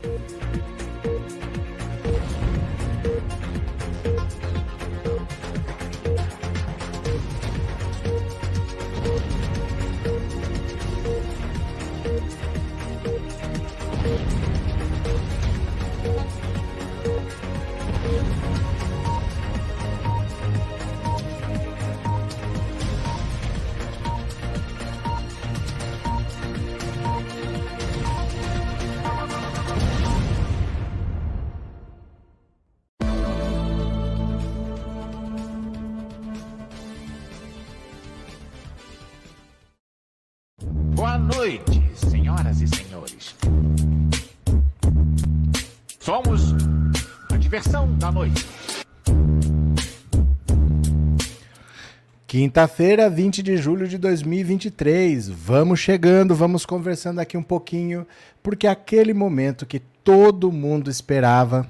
Boa Somos a diversão da noite. Quinta-feira, 20 de julho de 2023. Vamos chegando, vamos conversando aqui um pouquinho, porque aquele momento que todo mundo esperava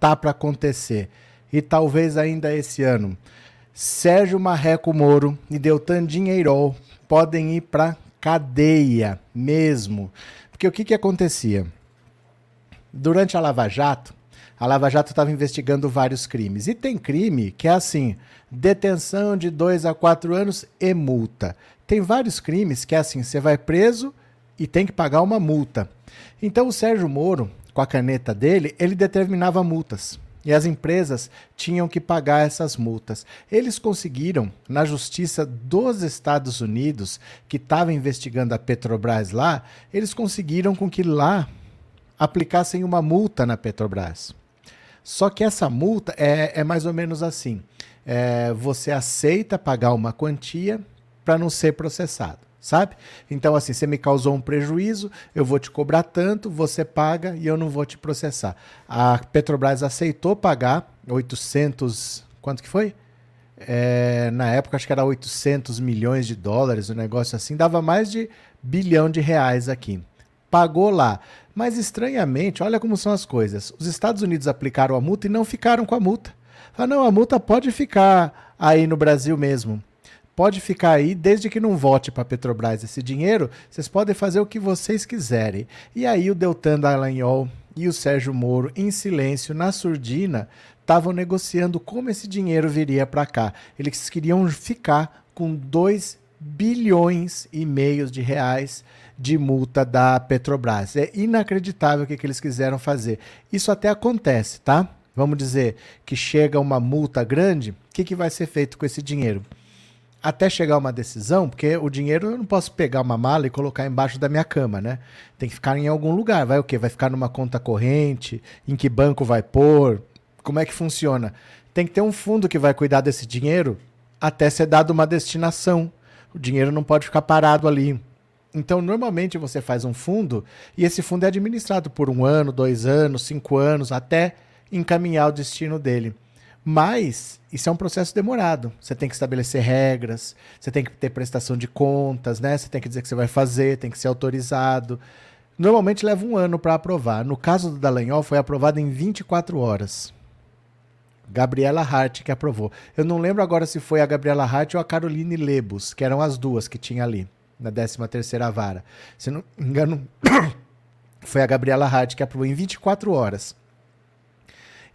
tá para acontecer. E talvez ainda esse ano. Sérgio Marreco Moro e Deltan Dinheirol podem ir para cadeia mesmo. Porque o que, que acontecia? Durante a Lava Jato, a Lava Jato estava investigando vários crimes. E tem crime que é assim: detenção de dois a quatro anos e multa. Tem vários crimes que é assim: você vai preso e tem que pagar uma multa. Então o Sérgio Moro, com a caneta dele, ele determinava multas. E as empresas tinham que pagar essas multas. Eles conseguiram, na justiça dos Estados Unidos, que estava investigando a Petrobras lá, eles conseguiram com que lá aplicassem uma multa na Petrobras. Só que essa multa é, é mais ou menos assim: é, você aceita pagar uma quantia para não ser processado sabe? Então, assim, você me causou um prejuízo, eu vou te cobrar tanto, você paga e eu não vou te processar. A Petrobras aceitou pagar 800, quanto que foi? É, na época, acho que era 800 milhões de dólares, um negócio assim, dava mais de bilhão de reais aqui. Pagou lá. Mas estranhamente, olha como são as coisas. Os Estados Unidos aplicaram a multa e não ficaram com a multa. Falaram, não, a multa pode ficar aí no Brasil mesmo pode ficar aí, desde que não vote para a Petrobras esse dinheiro, vocês podem fazer o que vocês quiserem. E aí o Deltan Dallagnol e o Sérgio Moro, em silêncio, na surdina, estavam negociando como esse dinheiro viria para cá. Eles queriam ficar com 2 bilhões e meio de reais de multa da Petrobras. É inacreditável o que, que eles quiseram fazer. Isso até acontece, tá? Vamos dizer que chega uma multa grande, o que, que vai ser feito com esse dinheiro? até chegar uma decisão, porque o dinheiro eu não posso pegar uma mala e colocar embaixo da minha cama, né? Tem que ficar em algum lugar. Vai o quê? Vai ficar numa conta corrente? Em que banco vai pôr? Como é que funciona? Tem que ter um fundo que vai cuidar desse dinheiro até ser dado uma destinação. O dinheiro não pode ficar parado ali. Então, normalmente você faz um fundo e esse fundo é administrado por um ano, dois anos, cinco anos, até encaminhar o destino dele. Mas isso é um processo demorado. Você tem que estabelecer regras, você tem que ter prestação de contas, né? Você tem que dizer que você vai fazer, tem que ser autorizado. Normalmente leva um ano para aprovar. No caso do Dallagnol, foi aprovado em 24 horas. Gabriela Hart que aprovou. Eu não lembro agora se foi a Gabriela Hart ou a Caroline Lebus, que eram as duas que tinha ali, na 13 terceira vara. Se não me engano, foi a Gabriela Hart que aprovou em 24 horas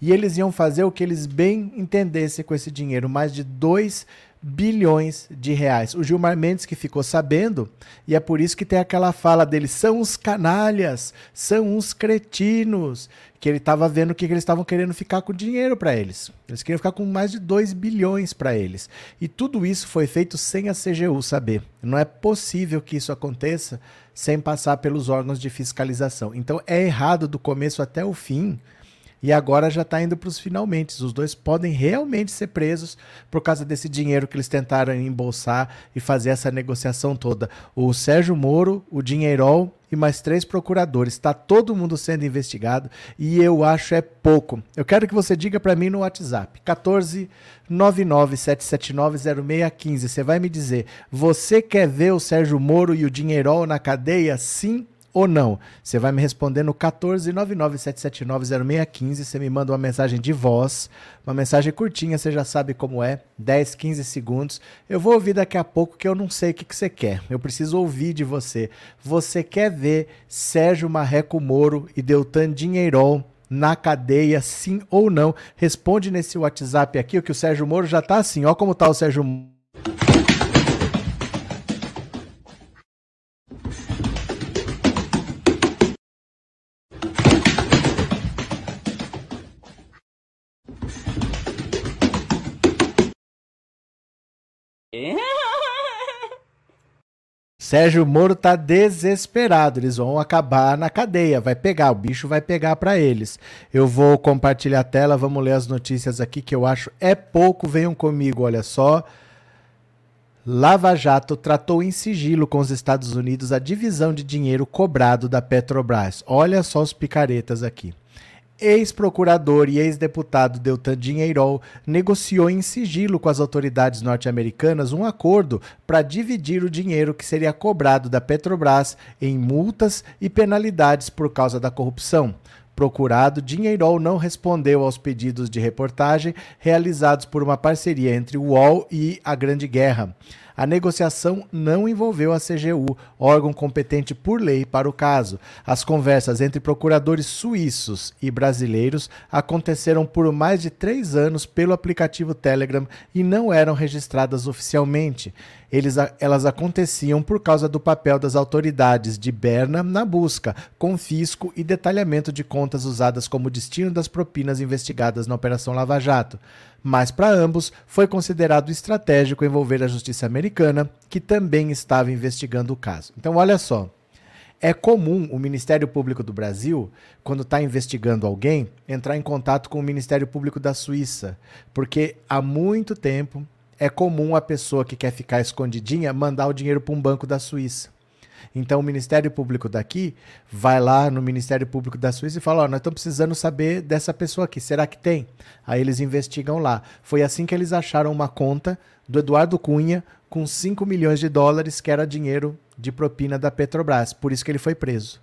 e eles iam fazer o que eles bem entendessem com esse dinheiro, mais de 2 bilhões de reais. O Gilmar Mendes que ficou sabendo, e é por isso que tem aquela fala dele, são os canalhas, são os cretinos, que ele estava vendo que eles estavam querendo ficar com dinheiro para eles. Eles queriam ficar com mais de 2 bilhões para eles. E tudo isso foi feito sem a CGU saber. Não é possível que isso aconteça sem passar pelos órgãos de fiscalização. Então é errado do começo até o fim e agora já está indo para os finalmente. Os dois podem realmente ser presos por causa desse dinheiro que eles tentaram embolsar e fazer essa negociação toda. O Sérgio Moro, o Dinheirol e mais três procuradores. Está todo mundo sendo investigado e eu acho é pouco. Eu quero que você diga para mim no WhatsApp, 14 997790615. Você vai me dizer, você quer ver o Sérgio Moro e o Dinheirol na cadeia, sim ou não? Você vai me responder no 14997790615. Você me manda uma mensagem de voz, uma mensagem curtinha, você já sabe como é, 10, 15 segundos. Eu vou ouvir daqui a pouco que eu não sei o que, que você quer. Eu preciso ouvir de você. Você quer ver Sérgio Marreco Moro e Deltan Dinheirol na cadeia, sim ou não? Responde nesse WhatsApp aqui, o que o Sérgio Moro já tá assim. Ó como tá o Sérgio Moro. Sérgio Moro tá desesperado. Eles vão acabar na cadeia. Vai pegar, o bicho vai pegar para eles. Eu vou compartilhar a tela, vamos ler as notícias aqui que eu acho é pouco. Venham comigo, olha só. Lava Jato tratou em sigilo com os Estados Unidos a divisão de dinheiro cobrado da Petrobras. Olha só os picaretas aqui ex-procurador e ex-deputado Deltan Dinheirol negociou em sigilo com as autoridades norte-americanas um acordo para dividir o dinheiro que seria cobrado da Petrobras em multas e penalidades por causa da corrupção. Procurado, Dinheirol não respondeu aos pedidos de reportagem realizados por uma parceria entre o UOL e a Grande Guerra. A negociação não envolveu a CGU, órgão competente por lei para o caso. As conversas entre procuradores suíços e brasileiros aconteceram por mais de três anos pelo aplicativo Telegram e não eram registradas oficialmente. Eles, elas aconteciam por causa do papel das autoridades de Berna na busca, confisco e detalhamento de contas usadas como destino das propinas investigadas na Operação Lava Jato mas para ambos foi considerado estratégico envolver a justiça americana, que também estava investigando o caso. Então, olha só. É comum o Ministério Público do Brasil, quando está investigando alguém, entrar em contato com o Ministério Público da Suíça, porque há muito tempo é comum a pessoa que quer ficar escondidinha mandar o dinheiro para um banco da Suíça. Então o Ministério Público daqui vai lá no Ministério Público da Suíça e fala: Ó, oh, nós estamos precisando saber dessa pessoa aqui, será que tem? Aí eles investigam lá. Foi assim que eles acharam uma conta do Eduardo Cunha com 5 milhões de dólares, que era dinheiro de propina da Petrobras. Por isso que ele foi preso.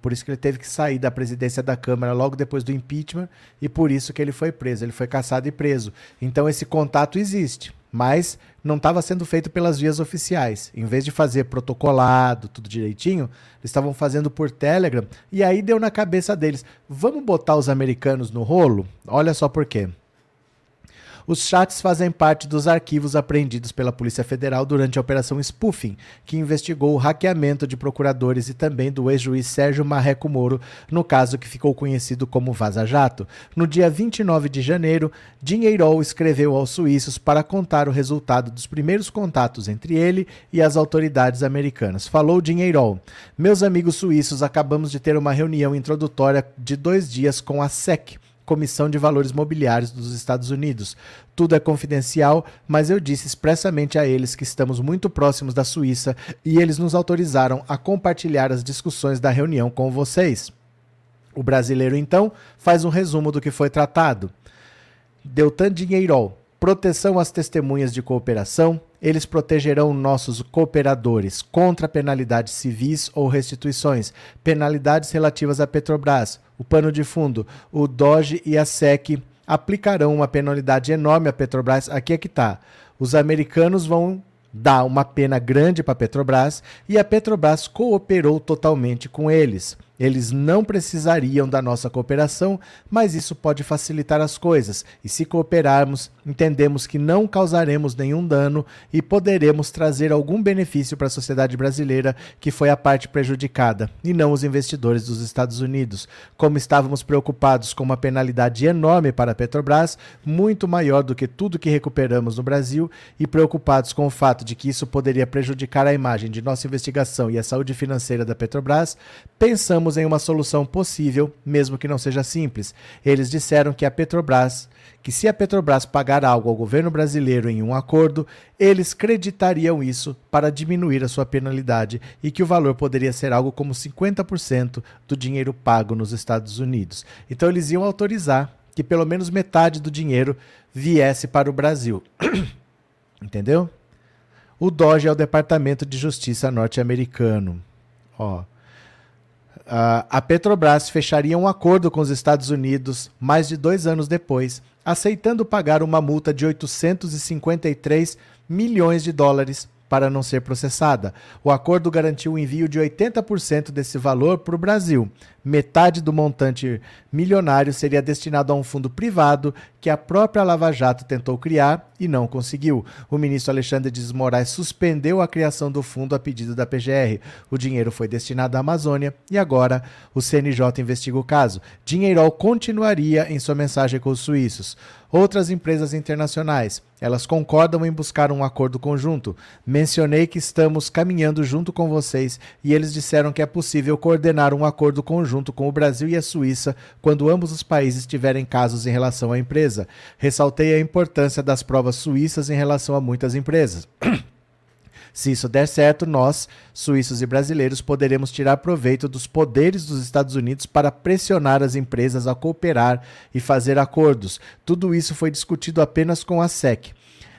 Por isso que ele teve que sair da presidência da Câmara logo depois do impeachment e por isso que ele foi preso. Ele foi caçado e preso. Então esse contato existe mas não estava sendo feito pelas vias oficiais. Em vez de fazer protocolado, tudo direitinho, eles estavam fazendo por Telegram, e aí deu na cabeça deles: vamos botar os americanos no rolo? Olha só por quê. Os chats fazem parte dos arquivos apreendidos pela Polícia Federal durante a Operação Spoofing, que investigou o hackeamento de procuradores e também do ex-juiz Sérgio Marreco Moro, no caso que ficou conhecido como Vaza Jato. No dia 29 de janeiro, Dinheirol escreveu aos suíços para contar o resultado dos primeiros contatos entre ele e as autoridades americanas. Falou Dinheirol: Meus amigos suíços, acabamos de ter uma reunião introdutória de dois dias com a SEC Comissão de Valores Mobiliários dos Estados Unidos. Tudo é confidencial, mas eu disse expressamente a eles que estamos muito próximos da Suíça e eles nos autorizaram a compartilhar as discussões da reunião com vocês. O brasileiro, então, faz um resumo do que foi tratado. Deltan Dinheirol, proteção às testemunhas de cooperação, eles protegerão nossos cooperadores contra penalidades civis ou restituições, penalidades relativas à Petrobras, o pano de fundo, o DOGE e a SEC aplicarão uma penalidade enorme à Petrobras. Aqui é que está. Os americanos vão dar uma pena grande para a Petrobras e a Petrobras cooperou totalmente com eles. Eles não precisariam da nossa cooperação, mas isso pode facilitar as coisas. E se cooperarmos, entendemos que não causaremos nenhum dano e poderemos trazer algum benefício para a sociedade brasileira, que foi a parte prejudicada, e não os investidores dos Estados Unidos. Como estávamos preocupados com uma penalidade enorme para a Petrobras, muito maior do que tudo que recuperamos no Brasil, e preocupados com o fato de que isso poderia prejudicar a imagem de nossa investigação e a saúde financeira da Petrobras, pensamos em uma solução possível, mesmo que não seja simples. Eles disseram que a Petrobras, que se a Petrobras pagar algo ao governo brasileiro em um acordo, eles creditariam isso para diminuir a sua penalidade e que o valor poderia ser algo como 50% do dinheiro pago nos Estados Unidos. Então eles iam autorizar que pelo menos metade do dinheiro viesse para o Brasil. Entendeu? O DOGE é o Departamento de Justiça norte-americano. Ó, a Petrobras fecharia um acordo com os Estados Unidos mais de dois anos depois, aceitando pagar uma multa de 853 milhões de dólares para não ser processada. O acordo garantiu o envio de 80% desse valor para o Brasil. Metade do montante milionário seria destinado a um fundo privado que a própria Lava Jato tentou criar e não conseguiu. O ministro Alexandre de Moraes suspendeu a criação do fundo a pedido da PGR. O dinheiro foi destinado à Amazônia e agora o CNJ investiga o caso. Dinheirol continuaria em sua mensagem com os suíços. Outras empresas internacionais, elas concordam em buscar um acordo conjunto. Mencionei que estamos caminhando junto com vocês e eles disseram que é possível coordenar um acordo conjunto com o Brasil e a Suíça quando ambos os países tiverem casos em relação à empresa. Ressaltei a importância das provas suíças em relação a muitas empresas. Se isso der certo, nós, suíços e brasileiros, poderemos tirar proveito dos poderes dos Estados Unidos para pressionar as empresas a cooperar e fazer acordos. Tudo isso foi discutido apenas com a SEC.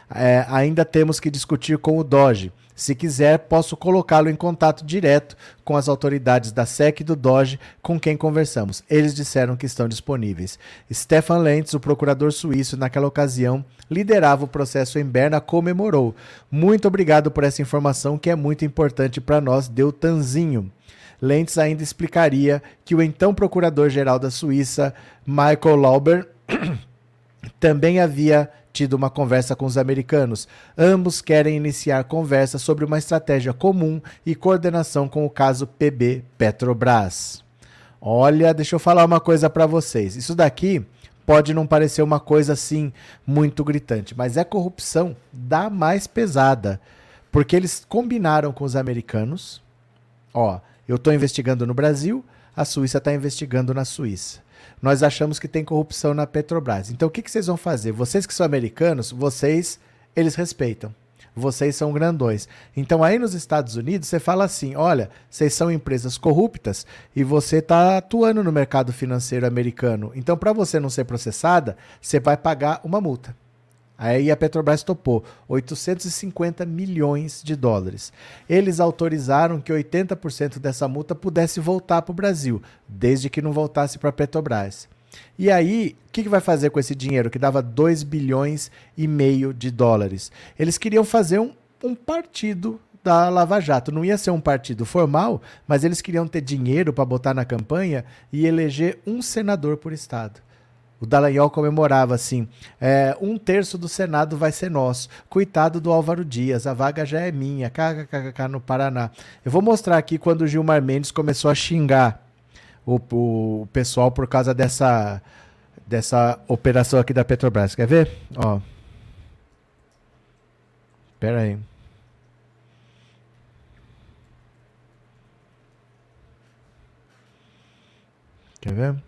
É, ainda temos que discutir com o Doge. Se quiser, posso colocá-lo em contato direto com as autoridades da SEC e do DOGE com quem conversamos. Eles disseram que estão disponíveis. Stefan Lentz, o procurador suíço, naquela ocasião, liderava o processo em Berna, comemorou. Muito obrigado por essa informação que é muito importante para nós, deu Tanzinho. Lentz ainda explicaria que o então procurador-geral da Suíça, Michael Lauber, também havia tido uma conversa com os americanos. Ambos querem iniciar conversa sobre uma estratégia comum e coordenação com o caso PB Petrobras. Olha, deixa eu falar uma coisa para vocês. Isso daqui pode não parecer uma coisa assim muito gritante, mas é corrupção da mais pesada, porque eles combinaram com os americanos. Ó, eu estou investigando no Brasil, a Suíça está investigando na Suíça nós achamos que tem corrupção na Petrobras. Então o que, que vocês vão fazer? Vocês que são americanos, vocês, eles respeitam. Vocês são grandões. Então aí nos Estados Unidos você fala assim: olha, vocês são empresas corruptas e você está atuando no mercado financeiro americano. Então para você não ser processada, você vai pagar uma multa. Aí a Petrobras topou 850 milhões de dólares. Eles autorizaram que 80% dessa multa pudesse voltar para o Brasil, desde que não voltasse para a Petrobras. E aí, o que, que vai fazer com esse dinheiro que dava 2 bilhões e meio de dólares? Eles queriam fazer um, um partido da Lava Jato. Não ia ser um partido formal, mas eles queriam ter dinheiro para botar na campanha e eleger um senador por estado. O Dallagnol comemorava assim: é, um terço do Senado vai ser nosso. Coitado do Álvaro Dias, a vaga já é minha. KKKK no Paraná. Eu vou mostrar aqui quando o Gilmar Mendes começou a xingar o, o pessoal por causa dessa, dessa operação aqui da Petrobras. Quer ver? Ó. Pera aí. Quer ver?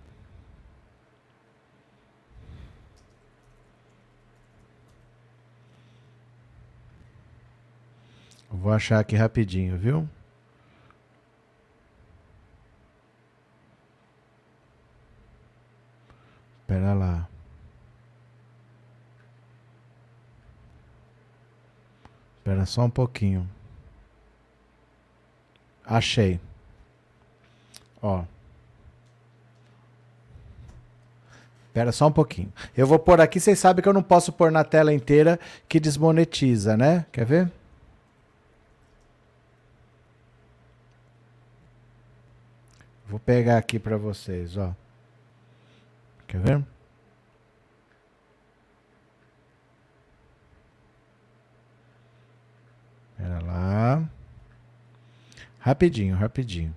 Vou achar aqui rapidinho, viu? Pera lá. Espera só um pouquinho. Achei. Ó. Espera só um pouquinho. Eu vou pôr aqui, vocês sabem que eu não posso pôr na tela inteira que desmonetiza, né? Quer ver? Vou pegar aqui para vocês, ó. Quer ver? Pera lá. Rapidinho, rapidinho.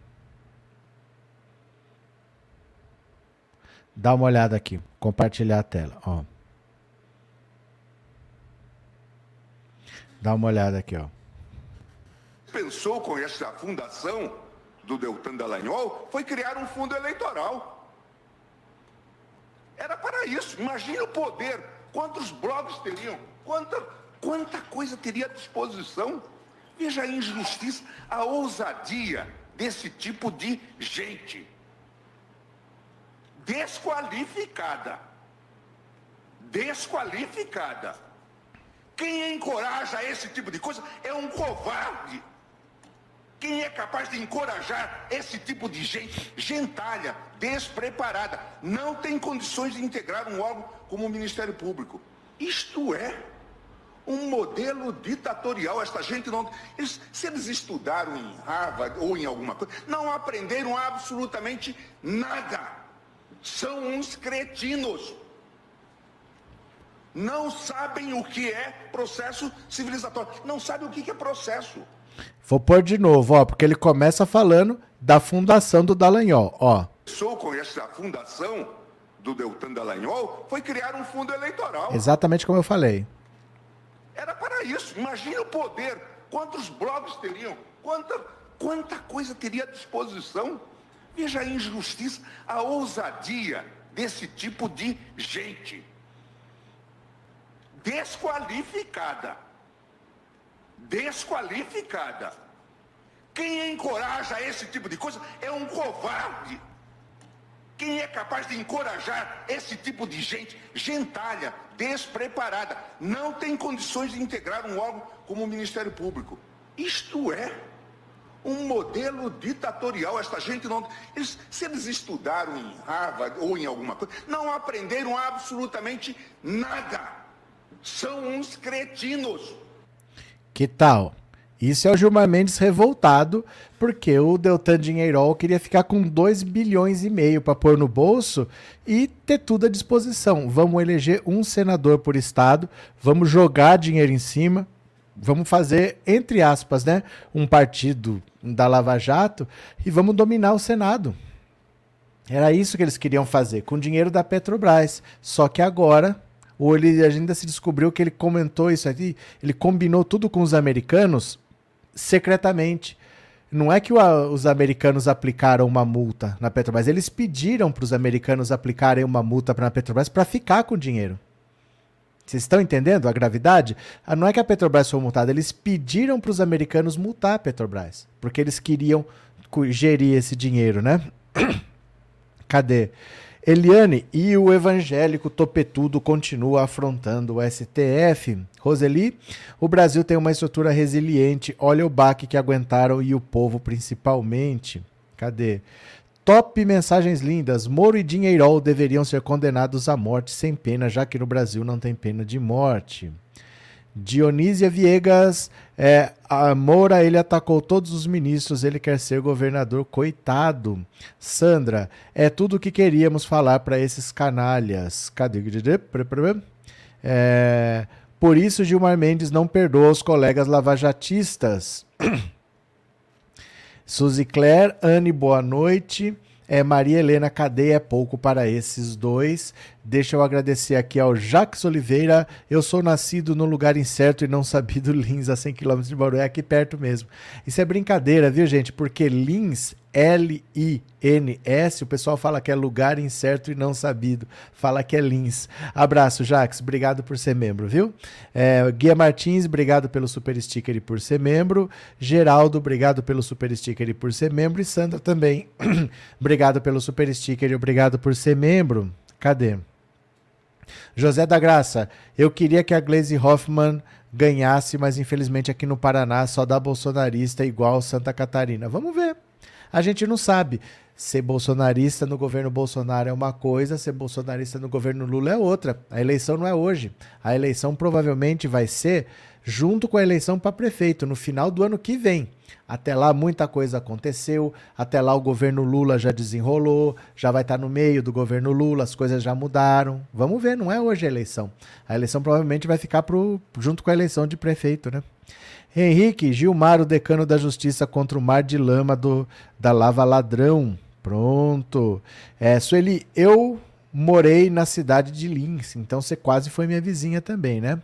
Dá uma olhada aqui. Compartilhar a tela, ó. Dá uma olhada aqui, ó. Pensou com essa fundação do Deltan Dallagnol foi criar um fundo eleitoral. Era para isso. Imagine o poder. Quantos blogs teriam? Quanta, quanta coisa teria à disposição? Veja a injustiça, a ousadia desse tipo de gente. Desqualificada. Desqualificada. Quem encoraja esse tipo de coisa é um covarde. Quem é capaz de encorajar esse tipo de gente, gentalha, despreparada, não tem condições de integrar um órgão como o Ministério Público? Isto é um modelo ditatorial. Esta gente não. Eles, se eles estudaram em Harvard ou em alguma coisa, não aprenderam absolutamente nada. São uns cretinos. Não sabem o que é processo civilizatório. Não sabem o que é processo. Vou pôr de novo, ó, porque ele começa falando da fundação do Dallagnol, ó. Sou com essa fundação do Deltan Dallagnol foi criar um fundo eleitoral. Exatamente como eu falei. Era para isso. Imagine o poder, quantos blogs teriam, quanta, quanta coisa teria à disposição. Veja a injustiça, a ousadia desse tipo de gente. Desqualificada desqualificada. Quem encoraja esse tipo de coisa é um covarde. Quem é capaz de encorajar esse tipo de gente, gentalha, despreparada, não tem condições de integrar um órgão como o Ministério Público. Isto é um modelo ditatorial. Esta gente não. Eles, se eles estudaram em Harvard ou em alguma coisa, não aprenderam absolutamente nada. São uns cretinos. Que tal? Isso é o Gilmar Mendes revoltado, porque o Deltan Dinheirol queria ficar com 2 bilhões e meio para pôr no bolso e ter tudo à disposição. Vamos eleger um senador por estado, vamos jogar dinheiro em cima, vamos fazer, entre aspas, né, um partido da Lava Jato e vamos dominar o Senado. Era isso que eles queriam fazer, com dinheiro da Petrobras. Só que agora ou ele ainda se descobriu que ele comentou isso aqui, ele combinou tudo com os americanos secretamente. Não é que o, os americanos aplicaram uma multa na Petrobras, eles pediram para os americanos aplicarem uma multa para a Petrobras para ficar com o dinheiro. Vocês estão entendendo a gravidade? Ah, não é que a Petrobras foi multada, eles pediram para os americanos multar a Petrobras, porque eles queriam gerir esse dinheiro, né? Cadê? Eliane e o evangélico topetudo continua afrontando o STF. Roseli, o Brasil tem uma estrutura resiliente. Olha o baque que aguentaram e o povo principalmente. Cadê? Top mensagens lindas. Moro e Dinheirol deveriam ser condenados à morte sem pena, já que no Brasil não tem pena de morte. Dionísia Viegas, é, a Moura, ele atacou todos os ministros, ele quer ser governador, coitado. Sandra, é tudo o que queríamos falar para esses canalhas. Cadê? É, por isso, Gilmar Mendes não perdoa os colegas lavajatistas. Suzy Claire, Anne, boa noite. É, Maria Helena, cadeia é pouco para esses dois. Deixa eu agradecer aqui ao Jacques Oliveira. Eu sou nascido no lugar incerto e não sabido Lins, a 100 km de Bauru. É aqui perto mesmo. Isso é brincadeira, viu, gente? Porque Lins L-I-N-S, o pessoal fala que é lugar incerto e não sabido. Fala que é Lins. Abraço, Jax. Obrigado por ser membro, viu? É, Guia Martins, obrigado pelo super sticker e por ser membro. Geraldo, obrigado pelo super sticker e por ser membro. E Sandra também, obrigado pelo super sticker e obrigado por ser membro. Cadê? José da Graça, eu queria que a Glaze Hoffman ganhasse, mas infelizmente aqui no Paraná só dá bolsonarista igual Santa Catarina. Vamos ver. A gente não sabe. Ser bolsonarista no governo Bolsonaro é uma coisa, ser bolsonarista no governo Lula é outra. A eleição não é hoje. A eleição provavelmente vai ser junto com a eleição para prefeito, no final do ano que vem. Até lá muita coisa aconteceu, até lá o governo Lula já desenrolou, já vai estar no meio do governo Lula, as coisas já mudaram. Vamos ver, não é hoje a eleição. A eleição provavelmente vai ficar pro, junto com a eleição de prefeito, né? Henrique, Gilmar, o decano da justiça contra o mar de lama do, da lava ladrão. Pronto. É, Sueli, eu morei na cidade de Lins, então você quase foi minha vizinha também, né?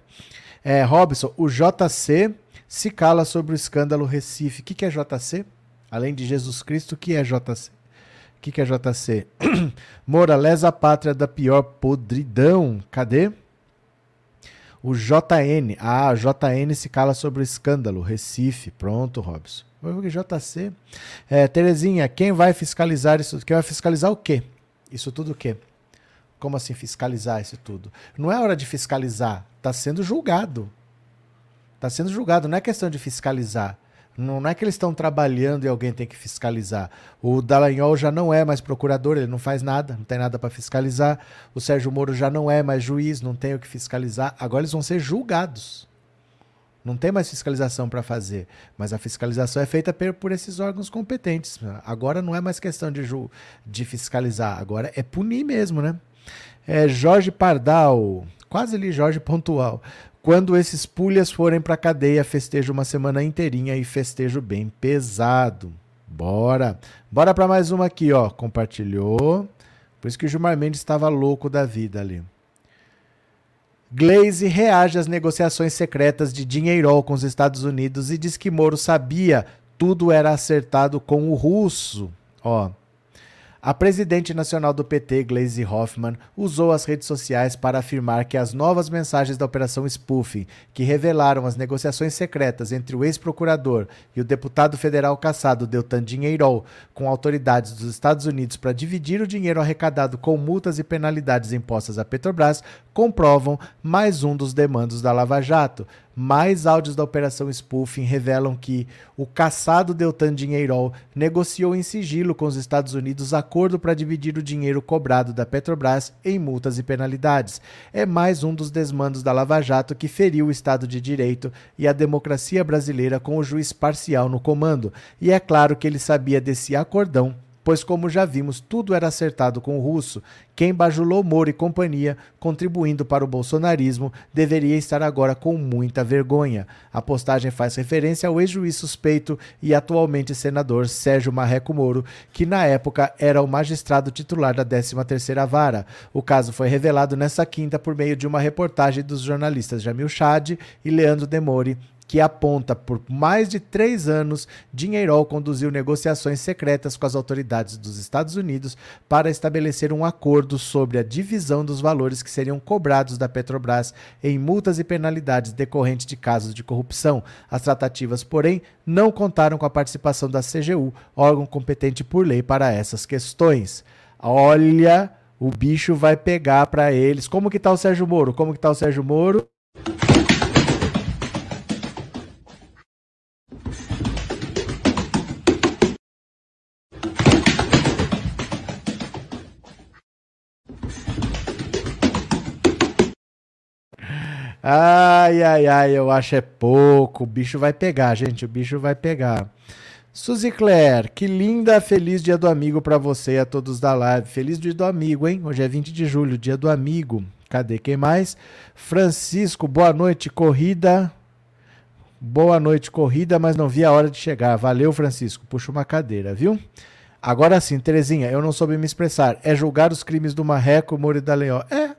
É, Robson, o JC se cala sobre o escândalo Recife. O que, que é JC? Além de Jesus Cristo, o que é JC? O que, que é JC? Moura, lesa a pátria da pior podridão. Cadê? O JN. Ah, JN se cala sobre o escândalo. Recife. Pronto, Robson. JC. É, Terezinha, quem vai fiscalizar isso? Quem vai fiscalizar o quê? Isso tudo o quê? Como assim fiscalizar isso tudo? Não é hora de fiscalizar. Está sendo julgado. Está sendo julgado. Não é questão de fiscalizar. Não é que eles estão trabalhando e alguém tem que fiscalizar. O Dallagnol já não é mais procurador, ele não faz nada, não tem nada para fiscalizar. O Sérgio Moro já não é mais juiz, não tem o que fiscalizar. Agora eles vão ser julgados. Não tem mais fiscalização para fazer, mas a fiscalização é feita por esses órgãos competentes. Agora não é mais questão de, de fiscalizar, agora é punir mesmo, né? É Jorge Pardal, quase ali Jorge Pontual. Quando esses pulhas forem para cadeia, festejo uma semana inteirinha e festejo bem pesado. Bora. Bora para mais uma aqui, ó. Compartilhou. Por isso que o Gilmar Mendes estava louco da vida ali. Glaze reage às negociações secretas de Dinheirol com os Estados Unidos e diz que Moro sabia tudo era acertado com o russo. Ó, a presidente nacional do PT, Gleisi Hoffmann, usou as redes sociais para afirmar que as novas mensagens da Operação Spoofing, que revelaram as negociações secretas entre o ex-procurador e o deputado federal caçado Deltan Dinheirol com autoridades dos Estados Unidos para dividir o dinheiro arrecadado com multas e penalidades impostas à Petrobras, comprovam mais um dos demandos da Lava Jato. Mais áudios da Operação Spoofing revelam que o caçado Deltan Dinheirol negociou em sigilo com os Estados Unidos acordo para dividir o dinheiro cobrado da Petrobras em multas e penalidades. É mais um dos desmandos da Lava Jato que feriu o Estado de Direito e a democracia brasileira com o juiz parcial no comando. E é claro que ele sabia desse acordão pois, como já vimos, tudo era acertado com o russo. Quem bajulou Moro e companhia, contribuindo para o bolsonarismo, deveria estar agora com muita vergonha. A postagem faz referência ao ex-juiz suspeito e atualmente senador Sérgio Marreco Moro, que na época era o magistrado titular da 13ª Vara. O caso foi revelado nesta quinta por meio de uma reportagem dos jornalistas Jamil Chad e Leandro Demore, que aponta por mais de três anos, Dinheirol conduziu negociações secretas com as autoridades dos Estados Unidos para estabelecer um acordo sobre a divisão dos valores que seriam cobrados da Petrobras em multas e penalidades decorrentes de casos de corrupção. As tratativas, porém, não contaram com a participação da CGU, órgão competente por lei para essas questões. Olha, o bicho vai pegar para eles. Como que tá o Sérgio Moro? Como que tá o Sérgio Moro? Ai, ai, ai, eu acho é pouco. O bicho vai pegar, gente. O bicho vai pegar. Suzy Claire, que linda, feliz dia do amigo para você e a todos da live. Feliz dia do amigo, hein? Hoje é 20 de julho, dia do amigo. Cadê quem mais? Francisco, boa noite, corrida. Boa noite, corrida, mas não vi a hora de chegar. Valeu, Francisco. Puxa uma cadeira, viu? Agora sim, Terezinha, eu não soube me expressar. É julgar os crimes do Marreco, Moro e da Leão. É.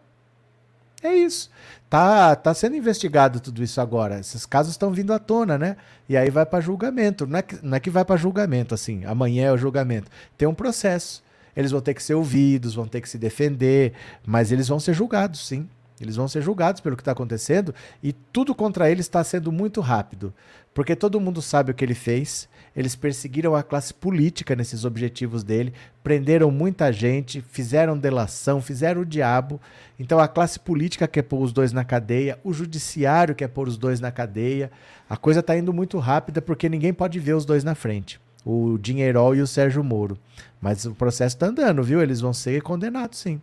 É isso. Tá, tá sendo investigado tudo isso agora. Esses casos estão vindo à tona, né? E aí vai para julgamento. Não é que, não é que vai para julgamento assim, amanhã é o julgamento. Tem um processo. Eles vão ter que ser ouvidos, vão ter que se defender, mas eles vão ser julgados, sim. Eles vão ser julgados pelo que está acontecendo e tudo contra eles está sendo muito rápido, porque todo mundo sabe o que ele fez. Eles perseguiram a classe política nesses objetivos dele, prenderam muita gente, fizeram delação, fizeram o diabo. Então a classe política quer pôr os dois na cadeia, o judiciário quer pôr os dois na cadeia. A coisa está indo muito rápida porque ninguém pode ver os dois na frente o Dinheirol e o Sérgio Moro. Mas o processo está andando, viu? Eles vão ser condenados, sim.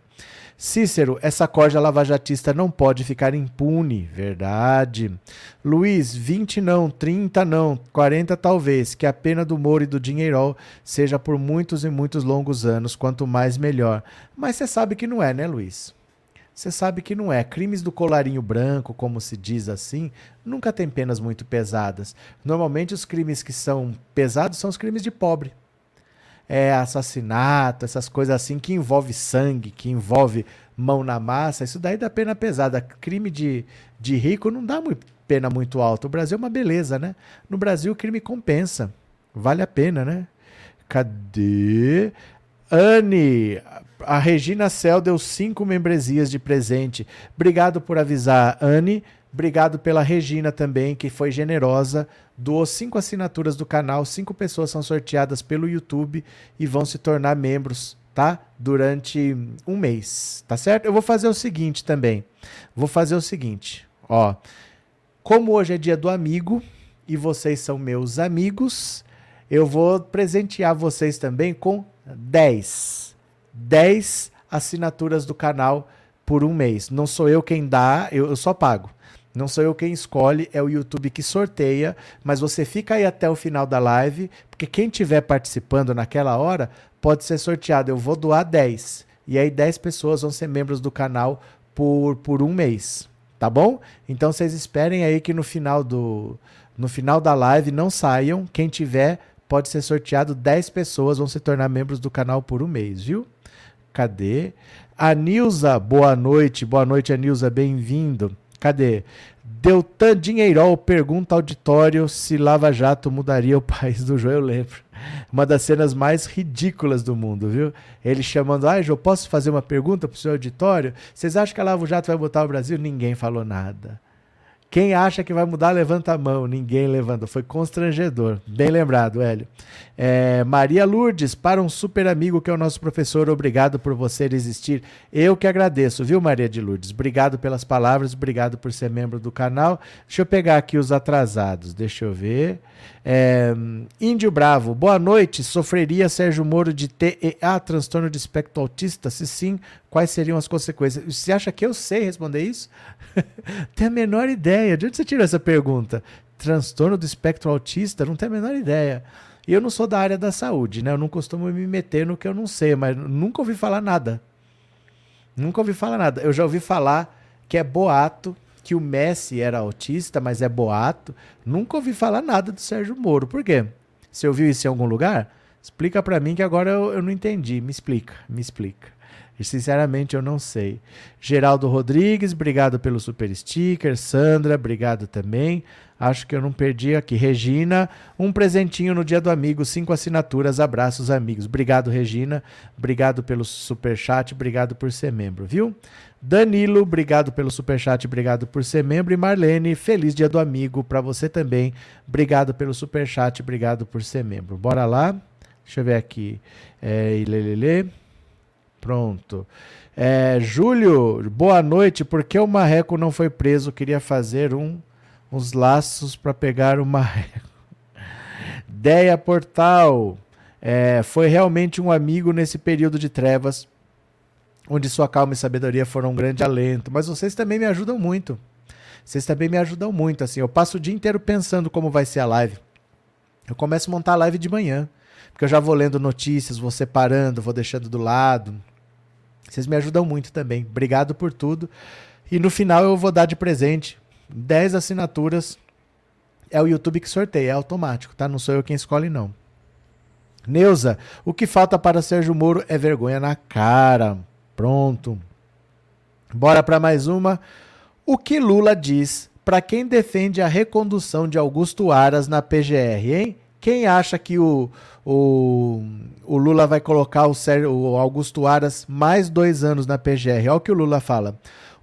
Cícero, essa corja lavajatista não pode ficar impune. Verdade. Luiz, 20 não, 30 não, 40 talvez. Que a pena do Moro e do Dinheirol seja por muitos e muitos longos anos. Quanto mais, melhor. Mas você sabe que não é, né, Luiz? Você sabe que não é. Crimes do colarinho branco, como se diz assim, nunca tem penas muito pesadas. Normalmente os crimes que são pesados são os crimes de pobre é, assassinato, essas coisas assim que envolve sangue, que envolve mão na massa, isso daí dá pena pesada. Crime de, de rico não dá muito, pena muito alta. O Brasil é uma beleza, né? No Brasil o crime compensa. Vale a pena, né? Cadê? Anne, a Regina Cel deu cinco membresias de presente. Obrigado por avisar, Anne. Obrigado pela Regina também, que foi generosa, doou cinco assinaturas do canal, cinco pessoas são sorteadas pelo YouTube e vão se tornar membros, tá? Durante um mês, tá certo? Eu vou fazer o seguinte também. Vou fazer o seguinte, ó. Como hoje é dia do amigo, e vocês são meus amigos, eu vou presentear vocês também com 10. 10 assinaturas do canal por um mês. Não sou eu quem dá, eu, eu só pago. Não sou eu quem escolhe, é o YouTube que sorteia, mas você fica aí até o final da live, porque quem estiver participando naquela hora pode ser sorteado. Eu vou doar 10. E aí 10 pessoas vão ser membros do canal por, por um mês. Tá bom? Então vocês esperem aí que no final do no final da live não saiam. Quem tiver pode ser sorteado 10 pessoas vão se tornar membros do canal por um mês, viu? Cadê? A Nilza, boa noite. Boa noite, Anilza, bem-vindo. Cadê? Deltan Dinheirol pergunta ao auditório se Lava Jato mudaria o país do João, eu lembro. Uma das cenas mais ridículas do mundo, viu? Ele chamando, ah, João, posso fazer uma pergunta pro seu auditório? Vocês acham que a Lava Jato vai botar o Brasil? Ninguém falou nada. Quem acha que vai mudar, levanta a mão. Ninguém levanta. Foi constrangedor. Bem lembrado, Hélio. É, Maria Lourdes, para um super amigo que é o nosso professor, obrigado por você existir. Eu que agradeço, viu, Maria de Lourdes? Obrigado pelas palavras, obrigado por ser membro do canal. Deixa eu pegar aqui os atrasados. Deixa eu ver. É, Índio Bravo, boa noite. Sofreria Sérgio Moro de TEA, transtorno de espectro autista? Se sim, quais seriam as consequências? Você acha que eu sei responder isso? tem a menor ideia. De onde você tirou essa pergunta? Transtorno do espectro autista? Não tem a menor ideia. E eu não sou da área da saúde, né? Eu não costumo me meter no que eu não sei, mas nunca ouvi falar nada. Nunca ouvi falar nada. Eu já ouvi falar que é boato que o Messi era autista, mas é boato. Nunca ouvi falar nada do Sérgio Moro. Por quê? Você ouviu isso em algum lugar? Explica para mim que agora eu, eu não entendi. Me explica, me explica. Sinceramente, eu não sei. Geraldo Rodrigues, obrigado pelo super sticker. Sandra, obrigado também. Acho que eu não perdi aqui. Regina, um presentinho no dia do amigo, cinco assinaturas, abraços, amigos. Obrigado, Regina. Obrigado pelo super chat, obrigado por ser membro, viu? Danilo, obrigado pelo superchat, obrigado por ser membro. E Marlene, feliz dia do amigo para você também. Obrigado pelo superchat, obrigado por ser membro. Bora lá. Deixa eu ver aqui. É, ilelele. Pronto. É, Júlio, boa noite. Por que o Marreco não foi preso? Queria fazer um, uns laços para pegar o Marreco. Deia Portal. É, foi realmente um amigo nesse período de trevas onde sua calma e sabedoria foram um grande alento. Mas vocês também me ajudam muito. Vocês também me ajudam muito. Assim, eu passo o dia inteiro pensando como vai ser a live. Eu começo a montar a live de manhã, porque eu já vou lendo notícias, vou separando, vou deixando do lado. Vocês me ajudam muito também. Obrigado por tudo. E no final eu vou dar de presente 10 assinaturas. É o YouTube que sorteia, é automático, tá? Não sou eu quem escolhe, não. Neuza, o que falta para Sérgio Moro é vergonha na cara. Pronto. Bora para mais uma. O que Lula diz para quem defende a recondução de Augusto Aras na PGR, hein? Quem acha que o, o, o Lula vai colocar o, o Augusto Aras mais dois anos na PGR? Olha o que o Lula fala.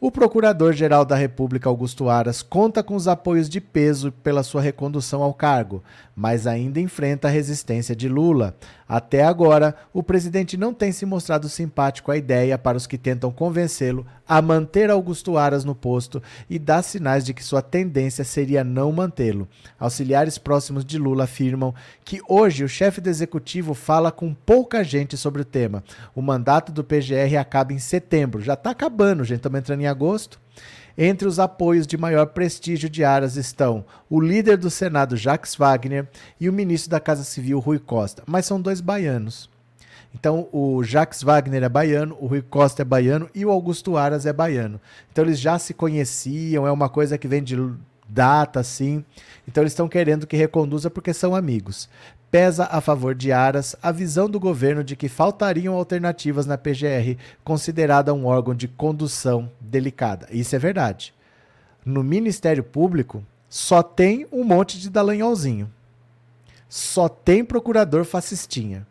O Procurador-Geral da República, Augusto Aras, conta com os apoios de peso pela sua recondução ao cargo, mas ainda enfrenta a resistência de Lula. Até agora, o presidente não tem se mostrado simpático à ideia para os que tentam convencê-lo a manter Augusto Aras no posto e dá sinais de que sua tendência seria não mantê-lo. Auxiliares próximos de Lula afirmam que hoje o chefe do executivo fala com pouca gente sobre o tema. O mandato do PGR acaba em setembro. Já está acabando, gente. Estamos entrando em agosto. Entre os apoios de maior prestígio de Aras estão o líder do Senado, Jacques Wagner, e o ministro da Casa Civil, Rui Costa. Mas são dois baianos. Então, o Jacques Wagner é baiano, o Rui Costa é baiano e o Augusto Aras é baiano. Então, eles já se conheciam, é uma coisa que vem de data, assim. Então, eles estão querendo que reconduza porque são amigos pesa a favor de Aras a visão do governo de que faltariam alternativas na PGR, considerada um órgão de condução delicada. Isso é verdade. No Ministério Público, só tem um monte de dalanholzinho. Só tem procurador fascistinha.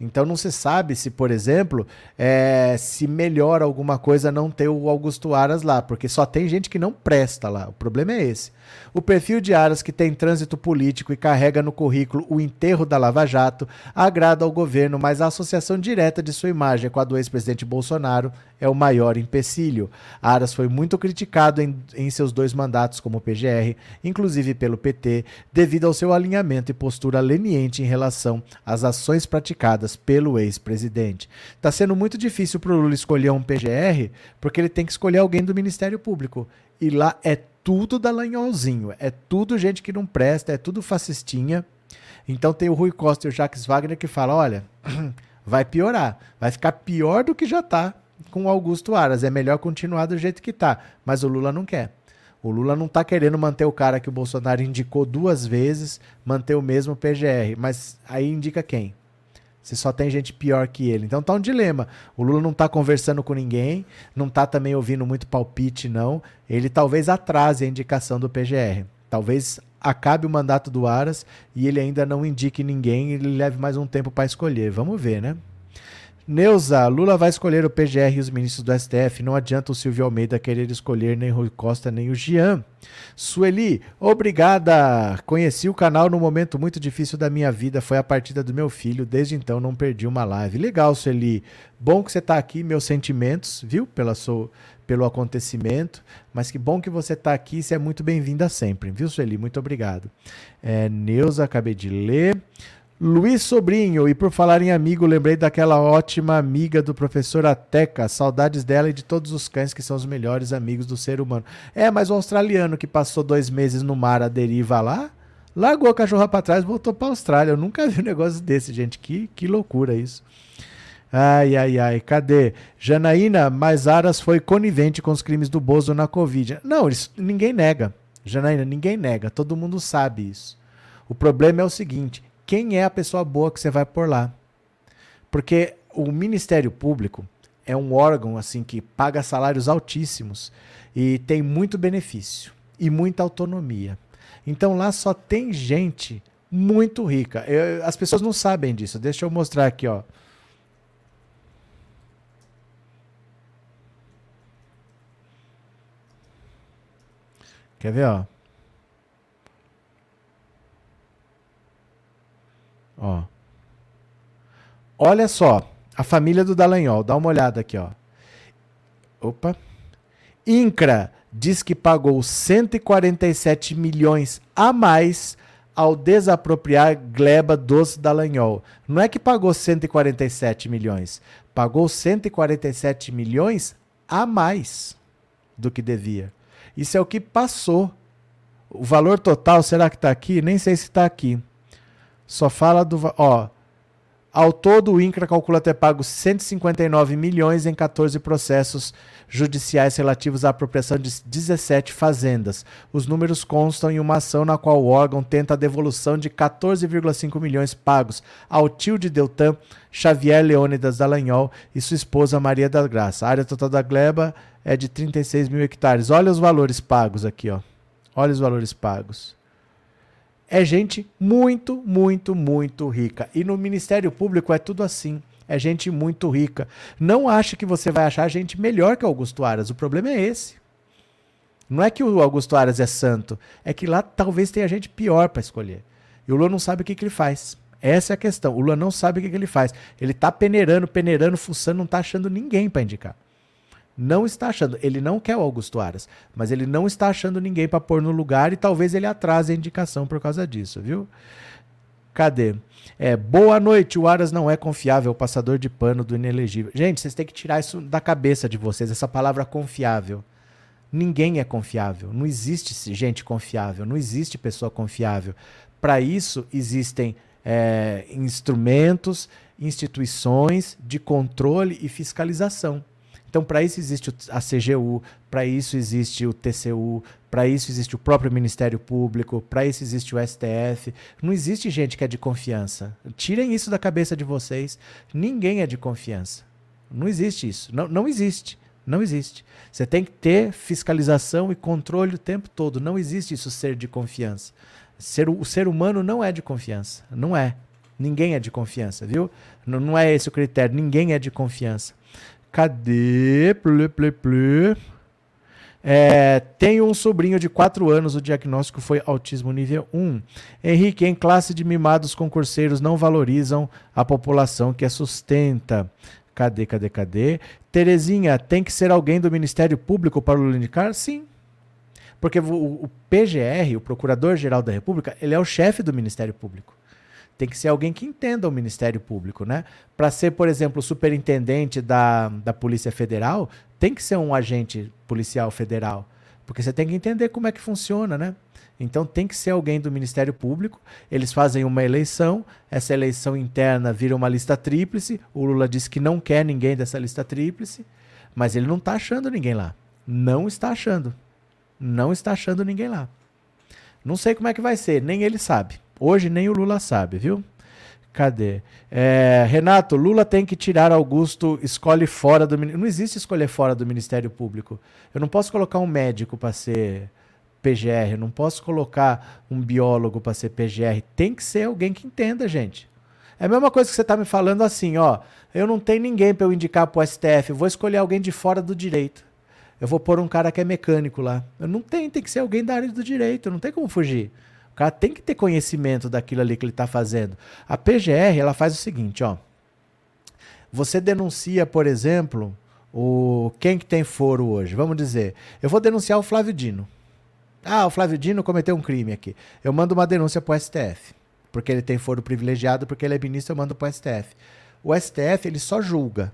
Então não se sabe se, por exemplo, é, se melhora alguma coisa não ter o Augusto Aras lá, porque só tem gente que não presta lá. O problema é esse. O perfil de Aras, que tem trânsito político e carrega no currículo o enterro da Lava Jato, agrada ao governo, mas a associação direta de sua imagem com a do ex-presidente Bolsonaro é o maior empecilho. Aras foi muito criticado em, em seus dois mandatos como PGR, inclusive pelo PT, devido ao seu alinhamento e postura leniente em relação às ações praticadas pelo ex-presidente. Está sendo muito difícil para o Lula escolher um PGR, porque ele tem que escolher alguém do Ministério Público. E lá é tudo dalanholzinho, é tudo gente que não presta, é tudo fascistinha. Então tem o Rui Costa e o Jacques Wagner que falam: olha, vai piorar, vai ficar pior do que já está com o Augusto Aras. É melhor continuar do jeito que está. Mas o Lula não quer. O Lula não está querendo manter o cara que o Bolsonaro indicou duas vezes, manter o mesmo PGR. Mas aí indica quem? Se só tem gente pior que ele. Então tá um dilema. O Lula não tá conversando com ninguém, não tá também ouvindo muito palpite, não. Ele talvez atrase a indicação do PGR. Talvez acabe o mandato do Aras e ele ainda não indique ninguém ele leve mais um tempo para escolher. Vamos ver, né? Neuza, Lula vai escolher o PGR e os ministros do STF. Não adianta o Silvio Almeida querer escolher nem Rui Costa nem o Jean. Sueli, obrigada. Conheci o canal num momento muito difícil da minha vida. Foi a partida do meu filho. Desde então não perdi uma live. Legal, Sueli. Bom que você está aqui. Meus sentimentos, viu? Pela sua, pelo acontecimento. Mas que bom que você está aqui. Você é muito bem-vinda sempre, viu, Sueli? Muito obrigado. É, Neuza, acabei de ler. Luiz Sobrinho, e por falar em amigo, lembrei daquela ótima amiga do professor Ateca, saudades dela e de todos os cães que são os melhores amigos do ser humano. É, mas o australiano que passou dois meses no mar à deriva lá, largou a cachorra para trás e voltou para Austrália. Eu nunca vi um negócio desse, gente. Que, que loucura isso. Ai, ai, ai, cadê? Janaína, mas Aras foi conivente com os crimes do Bozo na Covid. Não, isso, ninguém nega. Janaína, ninguém nega. Todo mundo sabe isso. O problema é o seguinte: quem é a pessoa boa que você vai por lá. Porque o Ministério Público é um órgão assim que paga salários altíssimos e tem muito benefício e muita autonomia. Então lá só tem gente muito rica. Eu, as pessoas não sabem disso. Deixa eu mostrar aqui, ó. Quer ver, ó? Ó. Olha só, a família do Dallagnol, dá uma olhada aqui, ó. Opa. INCRA diz que pagou 147 milhões a mais ao desapropriar gleba dos Dallagnol. Não é que pagou 147 milhões, pagou 147 milhões a mais do que devia. Isso é o que passou. O valor total, será que está aqui? Nem sei se está aqui. Só fala do. Ó, ao todo, o INCRA calcula ter pago 159 milhões em 14 processos judiciais relativos à apropriação de 17 fazendas. Os números constam em uma ação na qual o órgão tenta a devolução de 14,5 milhões pagos ao tio de Deltan, Xavier Leônidas Dallagnol, e sua esposa Maria da Graça. A área total da gleba é de 36 mil hectares. Olha os valores pagos aqui, ó. Olha os valores pagos é gente muito, muito, muito rica. E no Ministério Público é tudo assim. É gente muito rica. Não ache que você vai achar gente melhor que Augusto Aras. O problema é esse. Não é que o Augusto Aras é santo. É que lá talvez tenha gente pior para escolher. E o Lula não sabe o que, que ele faz. Essa é a questão. O Lula não sabe o que, que ele faz. Ele está peneirando, peneirando, fuçando, não está achando ninguém para indicar não está achando. Ele não quer o Augusto Aras, mas ele não está achando ninguém para pôr no lugar e talvez ele atrase a indicação por causa disso, viu? Cadê? É, boa noite, o Aras não é confiável, passador de pano do inelegível. Gente, vocês têm que tirar isso da cabeça de vocês, essa palavra confiável. Ninguém é confiável. Não existe gente confiável, não existe pessoa confiável. Para isso existem é, instrumentos, instituições de controle e fiscalização. Então, para isso existe a CGU, para isso existe o TCU, para isso existe o próprio Ministério Público, para isso existe o STF. Não existe gente que é de confiança. Tirem isso da cabeça de vocês. Ninguém é de confiança. Não existe isso. Não, não existe. Não existe. Você tem que ter fiscalização e controle o tempo todo. Não existe isso ser de confiança. Ser, o ser humano não é de confiança. Não é. Ninguém é de confiança, viu? Não, não é esse o critério. Ninguém é de confiança. Cadê? Plê, plê, plê. É, tenho um sobrinho de 4 anos, o diagnóstico foi autismo nível 1. Henrique, em classe de mimados concurseiros não valorizam a população que a sustenta. Cadê, cadê, cadê? Terezinha, tem que ser alguém do Ministério Público para o indicar? Sim. Porque o, o PGR, o Procurador-Geral da República, ele é o chefe do Ministério Público. Tem que ser alguém que entenda o Ministério Público, né? Para ser, por exemplo, superintendente da, da Polícia Federal, tem que ser um agente policial federal. Porque você tem que entender como é que funciona, né? Então tem que ser alguém do Ministério Público. Eles fazem uma eleição, essa eleição interna vira uma lista tríplice. O Lula disse que não quer ninguém dessa lista tríplice, mas ele não está achando ninguém lá. Não está achando. Não está achando ninguém lá. Não sei como é que vai ser, nem ele sabe. Hoje nem o Lula sabe, viu? Cadê? É, Renato, Lula tem que tirar Augusto, escolhe fora do. Não existe escolher fora do Ministério Público. Eu não posso colocar um médico para ser PGR, não posso colocar um biólogo para ser PGR. Tem que ser alguém que entenda, gente. É a mesma coisa que você está me falando assim, ó. Eu não tenho ninguém para eu indicar para o STF, eu vou escolher alguém de fora do direito. Eu vou pôr um cara que é mecânico lá. Eu não tenho, tem que ser alguém da área do direito, não tem como fugir cara tem que ter conhecimento daquilo ali que ele está fazendo. A PGR, ela faz o seguinte, ó. Você denuncia, por exemplo, o quem que tem foro hoje? Vamos dizer, eu vou denunciar o Flávio Dino. Ah, o Flávio Dino cometeu um crime aqui. Eu mando uma denúncia para o STF, porque ele tem foro privilegiado, porque ele é ministro, eu mando para o STF. O STF, ele só julga.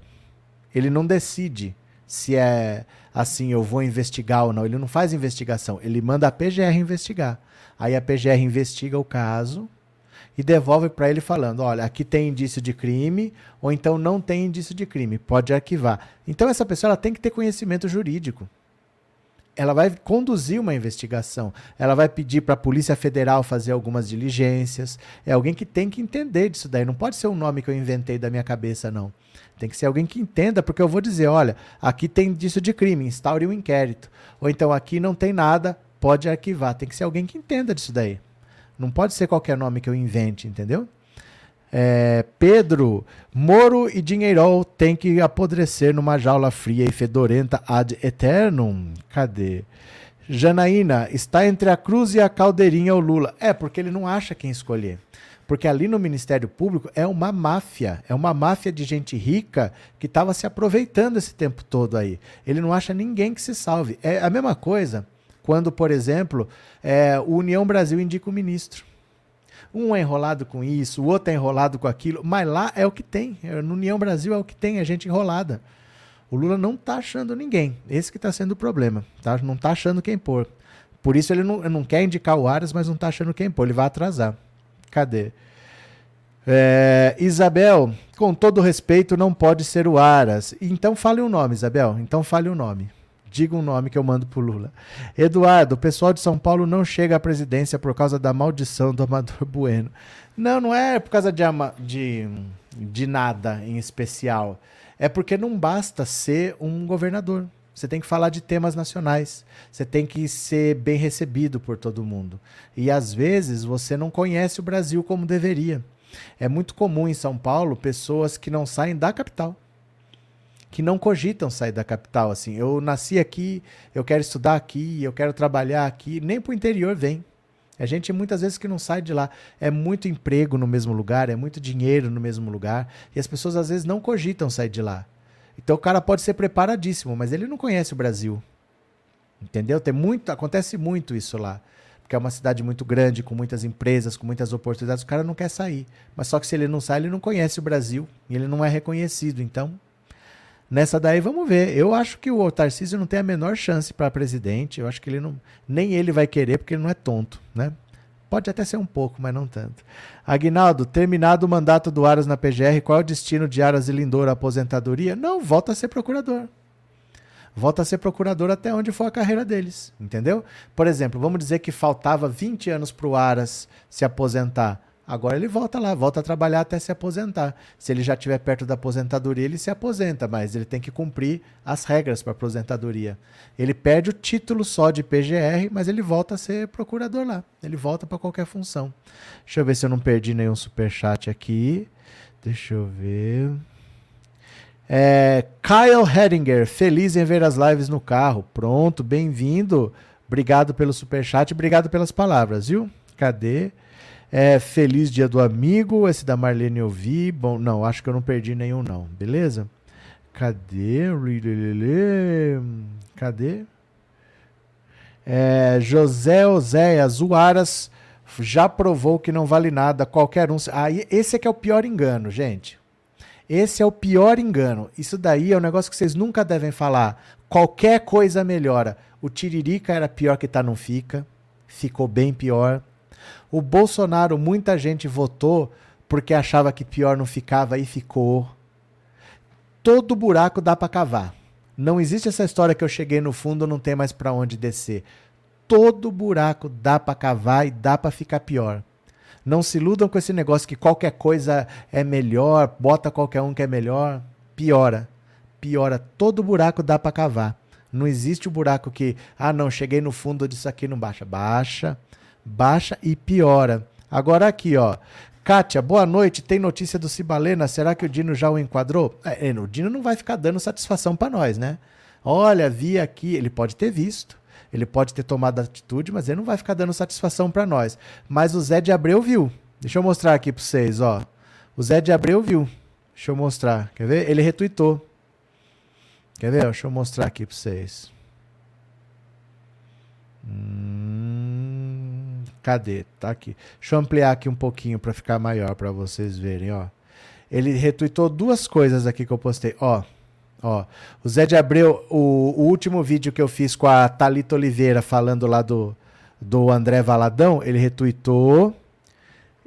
Ele não decide se é assim, eu vou investigar ou não. Ele não faz investigação, ele manda a PGR investigar. Aí a PGR investiga o caso e devolve para ele falando: olha, aqui tem indício de crime, ou então não tem indício de crime, pode arquivar. Então essa pessoa ela tem que ter conhecimento jurídico. Ela vai conduzir uma investigação, ela vai pedir para a Polícia Federal fazer algumas diligências. É alguém que tem que entender disso daí. Não pode ser um nome que eu inventei da minha cabeça, não. Tem que ser alguém que entenda, porque eu vou dizer: olha, aqui tem indício de crime, instaure um inquérito. Ou então aqui não tem nada, pode arquivar. Tem que ser alguém que entenda disso daí. Não pode ser qualquer nome que eu invente, entendeu? É, Pedro, Moro e Dinheirol tem que apodrecer numa jaula fria e fedorenta ad eternum. Cadê? Janaína, está entre a cruz e a caldeirinha o Lula. É, porque ele não acha quem escolher. Porque ali no Ministério Público é uma máfia, é uma máfia de gente rica que estava se aproveitando esse tempo todo aí. Ele não acha ninguém que se salve. É a mesma coisa quando, por exemplo, é, o União Brasil indica o ministro. Um é enrolado com isso, o outro é enrolado com aquilo, mas lá é o que tem. É, no União Brasil é o que tem, a gente enrolada. O Lula não está achando ninguém. Esse que está sendo o problema. Tá? Não está achando quem pôr. Por isso ele não, não quer indicar o Aras, mas não está achando quem pôr. Ele vai atrasar. Cadê? É, Isabel, com todo respeito, não pode ser o Aras. Então fale o um nome, Isabel. Então fale o um nome. Diga um nome que eu mando pro Lula. Eduardo, o pessoal de São Paulo não chega à presidência por causa da maldição do Amador Bueno. Não, não é por causa de, de, de nada em especial. É porque não basta ser um governador. Você tem que falar de temas nacionais. Você tem que ser bem recebido por todo mundo. E às vezes você não conhece o Brasil como deveria. É muito comum em São Paulo pessoas que não saem da capital que não cogitam sair da capital. Assim, eu nasci aqui, eu quero estudar aqui, eu quero trabalhar aqui, nem para o interior vem. É gente muitas vezes que não sai de lá. É muito emprego no mesmo lugar, é muito dinheiro no mesmo lugar, e as pessoas às vezes não cogitam sair de lá. Então o cara pode ser preparadíssimo, mas ele não conhece o Brasil. Entendeu? Tem muito, acontece muito isso lá. Porque é uma cidade muito grande, com muitas empresas, com muitas oportunidades, o cara não quer sair. Mas só que se ele não sai, ele não conhece o Brasil e ele não é reconhecido. Então, Nessa daí vamos ver. Eu acho que o Tarcísio não tem a menor chance para presidente. Eu acho que ele não, nem ele vai querer porque ele não é tonto, né? Pode até ser um pouco, mas não tanto. Aguinaldo, terminado o mandato do Aras na PGR, qual é o destino de Aras e Lindor à aposentadoria? Não, volta a ser procurador. Volta a ser procurador até onde for a carreira deles, entendeu? Por exemplo, vamos dizer que faltava 20 anos para o Aras se aposentar. Agora ele volta lá, volta a trabalhar até se aposentar. Se ele já estiver perto da aposentadoria, ele se aposenta, mas ele tem que cumprir as regras para aposentadoria. Ele perde o título só de PGR, mas ele volta a ser procurador lá. Ele volta para qualquer função. Deixa eu ver se eu não perdi nenhum superchat aqui. Deixa eu ver. É, Kyle Hedinger, feliz em ver as lives no carro. Pronto, bem-vindo. Obrigado pelo superchat, obrigado pelas palavras, viu? Cadê? É, Feliz Dia do Amigo, esse da Marlene eu vi. Bom, não, acho que eu não perdi nenhum, não. Beleza? Cadê? Cadê? É, José Oséias, o Aras já provou que não vale nada, qualquer um. Ah, esse é que é o pior engano, gente. Esse é o pior engano. Isso daí é um negócio que vocês nunca devem falar. Qualquer coisa melhora. O Tiririca era pior que tá não fica. Ficou bem pior. O Bolsonaro, muita gente votou porque achava que pior não ficava e ficou. Todo buraco dá para cavar. Não existe essa história que eu cheguei no fundo, não tem mais para onde descer. Todo buraco dá para cavar e dá para ficar pior. Não se iludam com esse negócio que qualquer coisa é melhor, bota qualquer um que é melhor, piora. Piora, todo buraco dá para cavar. Não existe o buraco que, ah, não, cheguei no fundo disso aqui, não baixa. Baixa baixa e piora. Agora aqui, ó. Kátia, boa noite. Tem notícia do Cibalena? Será que o Dino já o enquadrou? É, é o Dino não vai ficar dando satisfação para nós, né? Olha, vi aqui. Ele pode ter visto, ele pode ter tomado atitude, mas ele não vai ficar dando satisfação para nós. Mas o Zé de Abreu viu. Deixa eu mostrar aqui para vocês, ó. O Zé de Abreu viu. Deixa eu mostrar. Quer ver? Ele retuitou. Quer ver? Deixa eu mostrar aqui para vocês. Hum. Cadê? Tá aqui. Deixa eu ampliar aqui um pouquinho para ficar maior para vocês verem, ó. Ele retweetou duas coisas aqui que eu postei, ó. Ó, o Zé de Abreu, o, o último vídeo que eu fiz com a Talita Oliveira falando lá do, do André Valadão, ele retweetou.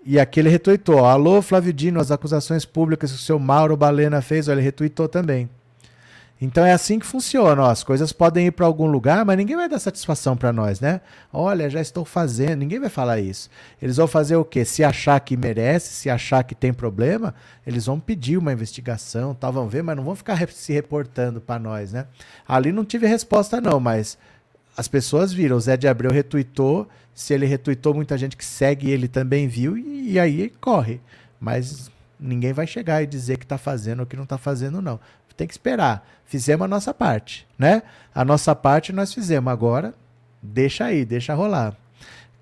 E aqui ele retweetou, alô Flávio Dino, as acusações públicas que o seu Mauro Balena fez, ó, ele retweetou também. Então é assim que funciona. Ó, as coisas podem ir para algum lugar, mas ninguém vai dar satisfação para nós, né? Olha, já estou fazendo. Ninguém vai falar isso. Eles vão fazer o quê? Se achar que merece, se achar que tem problema, eles vão pedir uma investigação, tal, vão ver, mas não vão ficar se reportando para nós, né? Ali não tive resposta não, mas as pessoas viram. O Zé de Abreu retuitou. Se ele retuitou, muita gente que segue ele também viu e, e aí corre. Mas ninguém vai chegar e dizer que está fazendo ou que não está fazendo, não tem que esperar. Fizemos a nossa parte, né? A nossa parte nós fizemos. Agora, deixa aí, deixa rolar.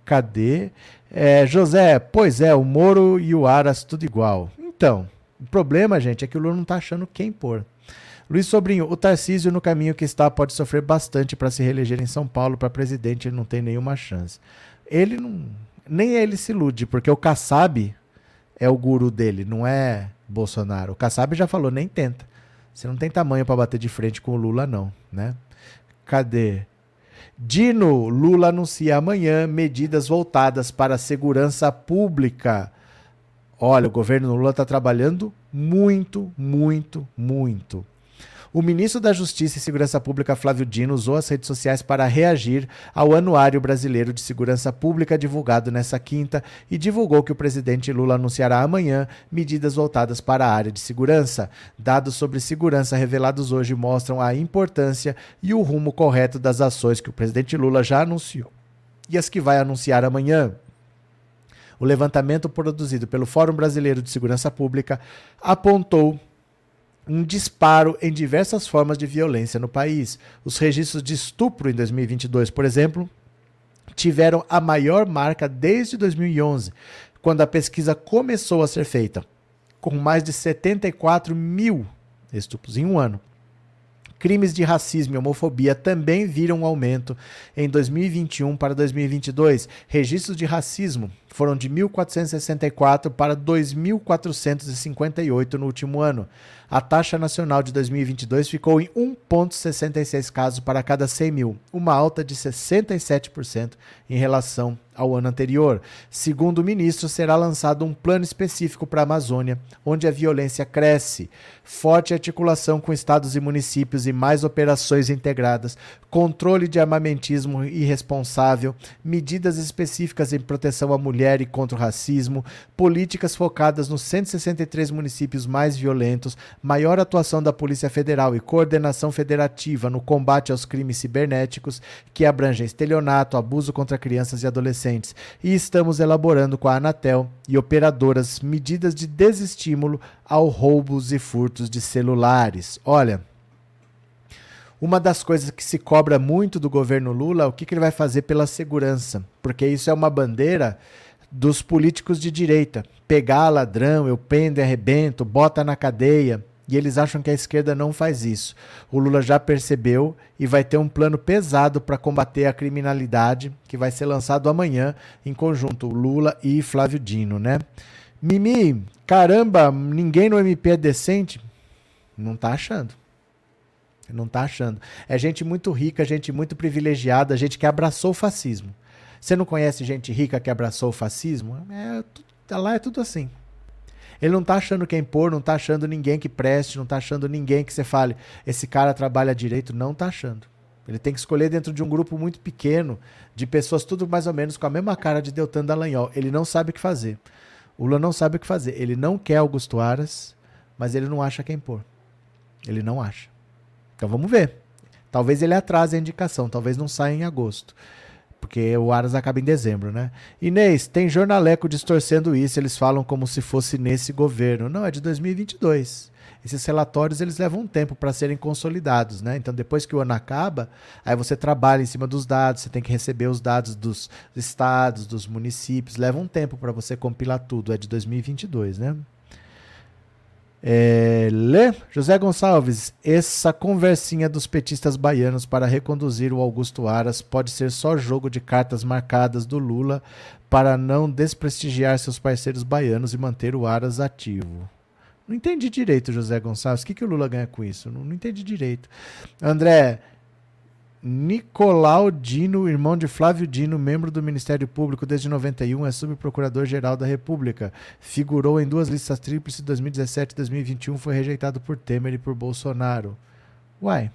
Cadê? É, José, pois é, o Moro e o Aras tudo igual. Então, o problema, gente, é que o Lula não está achando quem pôr. Luiz Sobrinho, o Tarcísio no caminho que está pode sofrer bastante para se reeleger em São Paulo para presidente, ele não tem nenhuma chance. Ele não, nem ele se ilude, porque o Kassab é o guru dele, não é Bolsonaro. O Kassab já falou, nem tenta. Você não tem tamanho para bater de frente com o Lula, não, né? Cadê? Dino, Lula anuncia amanhã medidas voltadas para a segurança pública. Olha, o governo Lula está trabalhando muito, muito, muito. O ministro da Justiça e Segurança Pública, Flávio Dino, usou as redes sociais para reagir ao Anuário Brasileiro de Segurança Pública divulgado nesta quinta e divulgou que o presidente Lula anunciará amanhã medidas voltadas para a área de segurança. Dados sobre segurança revelados hoje mostram a importância e o rumo correto das ações que o presidente Lula já anunciou e as que vai anunciar amanhã. O levantamento produzido pelo Fórum Brasileiro de Segurança Pública apontou um disparo em diversas formas de violência no país. Os registros de estupro em 2022, por exemplo, tiveram a maior marca desde 2011, quando a pesquisa começou a ser feita, com mais de 74 mil estupros em um ano. Crimes de racismo e homofobia também viram um aumento em 2021 para 2022. Registros de racismo foram de 1.464 para 2.458 no último ano. A taxa nacional de 2022 ficou em 1,66 casos para cada 100 mil, uma alta de 67% em relação ao ano anterior. Segundo o ministro, será lançado um plano específico para a Amazônia, onde a violência cresce. Forte articulação com estados e municípios e mais operações integradas, controle de armamentismo irresponsável, medidas específicas em proteção à mulher e contra o racismo, políticas focadas nos 163 municípios mais violentos, maior atuação da Polícia Federal e coordenação federativa no combate aos crimes cibernéticos, que abrangem estelionato, abuso contra crianças e adolescentes. E estamos elaborando com a Anatel e operadoras medidas de desestímulo ao roubos e furtos de celulares. Olha, uma das coisas que se cobra muito do governo Lula é o que, que ele vai fazer pela segurança, porque isso é uma bandeira dos políticos de direita. Pegar ladrão, eu pendo arrebento, bota na cadeia. E eles acham que a esquerda não faz isso. O Lula já percebeu e vai ter um plano pesado para combater a criminalidade, que vai ser lançado amanhã em conjunto, Lula e Flávio Dino, né? Mimi, caramba, ninguém no MP é decente? Não tá achando. Não tá achando. É gente muito rica, gente muito privilegiada, gente que abraçou o fascismo. Você não conhece gente rica que abraçou o fascismo? É, lá é tudo assim. Ele não tá achando quem pôr, não tá achando ninguém que preste, não tá achando ninguém que você fale, esse cara trabalha direito, não tá achando. Ele tem que escolher dentro de um grupo muito pequeno, de pessoas tudo mais ou menos com a mesma cara de Deltan Dallagnol. Ele não sabe o que fazer. O Lula não sabe o que fazer. Ele não quer Augusto Aras, mas ele não acha quem pôr. Ele não acha. Então vamos ver. Talvez ele atrase a indicação, talvez não saia em agosto. Porque o Aras acaba em dezembro, né? Inês, tem jornaleco distorcendo isso, eles falam como se fosse nesse governo. Não, é de 2022. Esses relatórios eles levam um tempo para serem consolidados, né? Então depois que o ano acaba, aí você trabalha em cima dos dados, você tem que receber os dados dos estados, dos municípios, leva um tempo para você compilar tudo, é de 2022, né? É, Lê, José Gonçalves, essa conversinha dos petistas baianos para reconduzir o Augusto Aras pode ser só jogo de cartas marcadas do Lula para não desprestigiar seus parceiros baianos e manter o Aras ativo. Não entendi direito, José Gonçalves. O que, que o Lula ganha com isso? Não, não entendi direito. André, Nicolau Dino, irmão de Flávio Dino, membro do Ministério Público desde 91, é subprocurador-geral da República. Figurou em duas listas tríplices 2017 e 2021, foi rejeitado por Temer e por Bolsonaro. Uai,